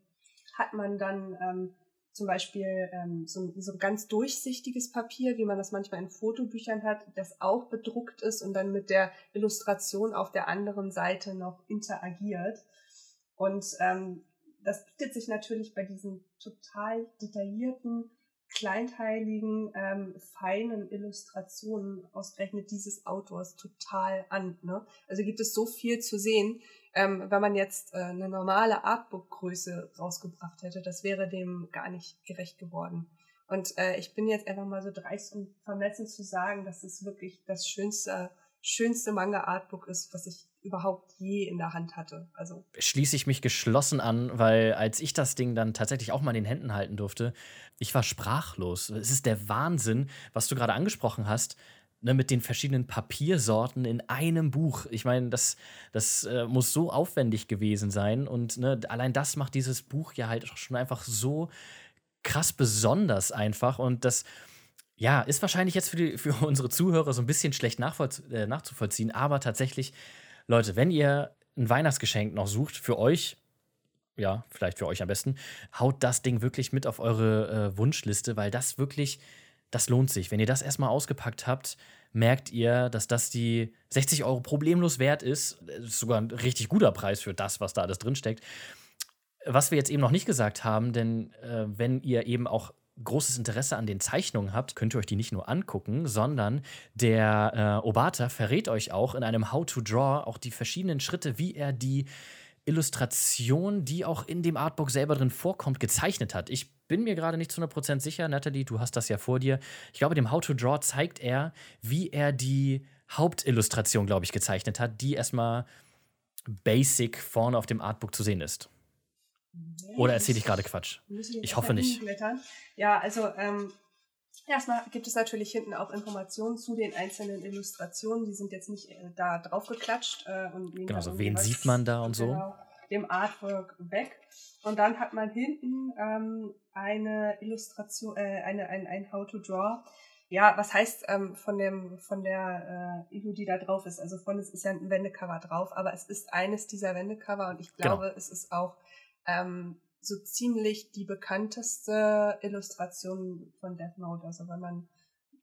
hat man dann ähm, zum Beispiel ähm, so, so ganz durchsichtiges Papier, wie man das manchmal in Fotobüchern hat, das auch bedruckt ist und dann mit der Illustration auf der anderen Seite noch interagiert. Und ähm, das bietet sich natürlich bei diesen total detaillierten kleinteiligen, ähm, feinen Illustrationen ausgerechnet dieses Autors total an. Ne? Also gibt es so viel zu sehen. Ähm, wenn man jetzt äh, eine normale Artbook-Größe rausgebracht hätte, das wäre dem gar nicht gerecht geworden. Und äh, ich bin jetzt einfach mal so dreist und vermessen zu sagen, dass es wirklich das schönste, schönste Manga-Artbook ist, was ich überhaupt je in der Hand hatte. Also schließe ich mich geschlossen an, weil als ich das Ding dann tatsächlich auch mal in den Händen halten durfte, ich war sprachlos. Es ist der Wahnsinn, was du gerade angesprochen hast. Ne, mit den verschiedenen Papiersorten in einem Buch. Ich meine, das, das äh, muss so aufwendig gewesen sein. Und ne, allein das macht dieses Buch ja halt schon einfach so krass besonders einfach. Und das, ja, ist wahrscheinlich jetzt für, die, für unsere Zuhörer so ein bisschen schlecht äh, nachzuvollziehen. Aber tatsächlich Leute, wenn ihr ein Weihnachtsgeschenk noch sucht für euch, ja, vielleicht für euch am besten, haut das Ding wirklich mit auf eure äh, Wunschliste, weil das wirklich, das lohnt sich. Wenn ihr das erstmal ausgepackt habt, merkt ihr, dass das die 60 Euro problemlos wert ist. Das ist sogar ein richtig guter Preis für das, was da alles drinsteckt. Was wir jetzt eben noch nicht gesagt haben, denn äh, wenn ihr eben auch großes Interesse an den Zeichnungen habt, könnt ihr euch die nicht nur angucken, sondern der äh, Obata verrät euch auch in einem How to Draw auch die verschiedenen Schritte, wie er die Illustration, die auch in dem Artbook selber drin vorkommt, gezeichnet hat. Ich bin mir gerade nicht zu 100% sicher, Natalie, du hast das ja vor dir. Ich glaube, dem How to Draw zeigt er, wie er die Hauptillustration, glaube ich, gezeichnet hat, die erstmal basic vorne auf dem Artbook zu sehen ist. Oder erzähle ich gerade Quatsch? Ich hoffe nicht. Ja, also ähm, Erstmal gibt es natürlich hinten auch Informationen zu den einzelnen Illustrationen. Die sind jetzt nicht äh, da drauf geklatscht. Äh, und genau, so wen sieht man da und genau, so? Dem Artwork weg. Und dann hat man hinten ähm, eine Illustration, äh, eine, ein, ein How to Draw. Ja, was heißt ähm, von dem von der äh, Illu, die da drauf ist? Also von es ist ja ein Wendecover drauf, aber es ist eines dieser Wendecover und ich genau. glaube, genau. es ist auch ähm, so ziemlich die bekannteste Illustration von Death Note. Also wenn man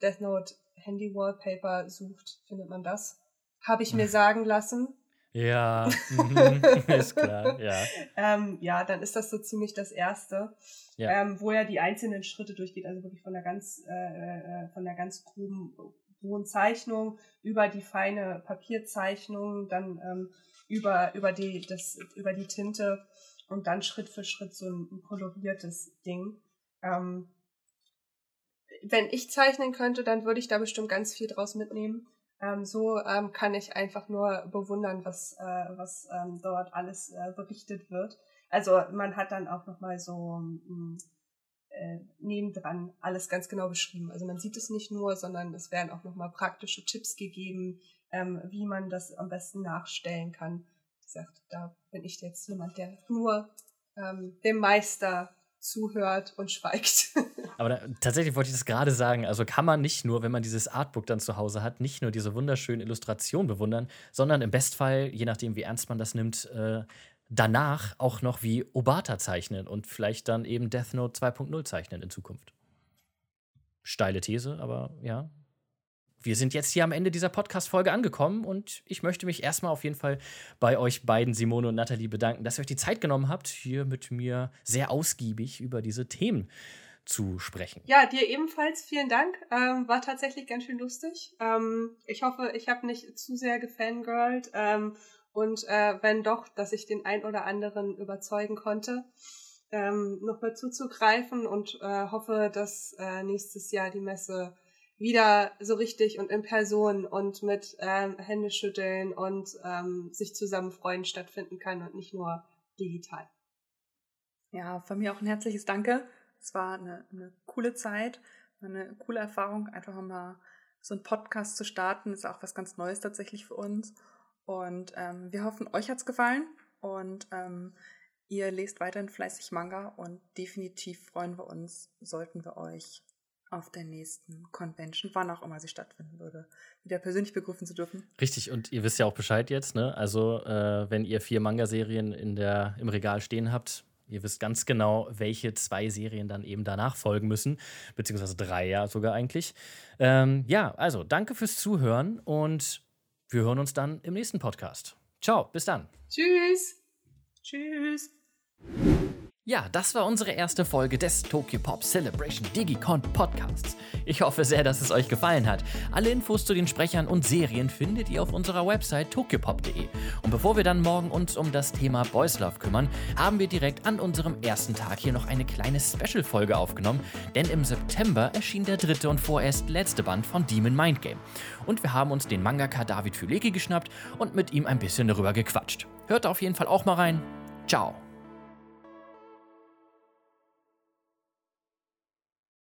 Death Note Handy Wallpaper sucht, findet man das. Habe ich mir sagen lassen. Ja, mhm, ist klar, ja. ähm, ja, dann ist das so ziemlich das Erste, ja. ähm, wo er die einzelnen Schritte durchgeht, also wirklich von der ganz, äh, äh, von der ganz groben, hohen Zeichnung über die feine Papierzeichnung, dann ähm, über, über, die, das, über die Tinte und dann Schritt für Schritt so ein, koloriertes Ding. Ähm, wenn ich zeichnen könnte, dann würde ich da bestimmt ganz viel draus mitnehmen. Ähm, so ähm, kann ich einfach nur bewundern, was, äh, was ähm, dort alles äh, berichtet wird. Also man hat dann auch nochmal so ähm, äh, nebendran alles ganz genau beschrieben. Also man sieht es nicht nur, sondern es werden auch nochmal praktische Tipps gegeben, ähm, wie man das am besten nachstellen kann gesagt, da bin ich jetzt jemand, der nur ähm, dem Meister zuhört und schweigt. Aber da, tatsächlich wollte ich das gerade sagen. Also kann man nicht nur, wenn man dieses Artbook dann zu Hause hat, nicht nur diese wunderschönen Illustrationen bewundern, sondern im Bestfall, je nachdem, wie ernst man das nimmt, äh, danach auch noch wie Obata zeichnen und vielleicht dann eben Death Note 2.0 zeichnen in Zukunft. Steile These, aber ja, wir sind jetzt hier am Ende dieser Podcast-Folge angekommen und ich möchte mich erstmal auf jeden Fall bei euch beiden, Simone und Nathalie, bedanken, dass ihr euch die Zeit genommen habt, hier mit mir sehr ausgiebig über diese Themen zu sprechen. Ja, dir ebenfalls vielen Dank. Ähm, war tatsächlich ganz schön lustig. Ähm, ich hoffe, ich habe nicht zu sehr gefangirlt ähm, und äh, wenn doch, dass ich den ein oder anderen überzeugen konnte. Ähm, nochmal zuzugreifen und äh, hoffe, dass äh, nächstes Jahr die Messe wieder so richtig und in Person und mit ähm, Händeschütteln und ähm, sich zusammen freuen stattfinden kann und nicht nur digital. Ja, von mir auch ein herzliches Danke. Es war eine, eine coole Zeit, eine coole Erfahrung, einfach mal so einen Podcast zu starten. ist auch was ganz Neues tatsächlich für uns. Und ähm, wir hoffen, euch hat's gefallen und ähm, ihr lest weiterhin fleißig Manga und definitiv freuen wir uns, sollten wir euch auf der nächsten Convention, wann auch immer sie stattfinden würde, wieder persönlich begrüßen zu dürfen. Richtig, und ihr wisst ja auch Bescheid jetzt, ne? Also, äh, wenn ihr vier Manga-Serien im Regal stehen habt, ihr wisst ganz genau, welche zwei Serien dann eben danach folgen müssen, beziehungsweise drei ja sogar eigentlich. Ähm, ja, also danke fürs Zuhören und wir hören uns dann im nächsten Podcast. Ciao, bis dann. Tschüss. Tschüss. Ja, das war unsere erste Folge des Tokyo Pop Celebration Digicon Podcasts. Ich hoffe sehr, dass es euch gefallen hat. Alle Infos zu den Sprechern und Serien findet ihr auf unserer Website tokyopop.de. Und bevor wir dann morgen uns um das Thema Boys Love kümmern, haben wir direkt an unserem ersten Tag hier noch eine kleine Special-Folge aufgenommen, denn im September erschien der dritte und vorerst letzte Band von Demon Mind Game. Und wir haben uns den Mangaka David Füleki geschnappt und mit ihm ein bisschen darüber gequatscht. Hört auf jeden Fall auch mal rein. Ciao.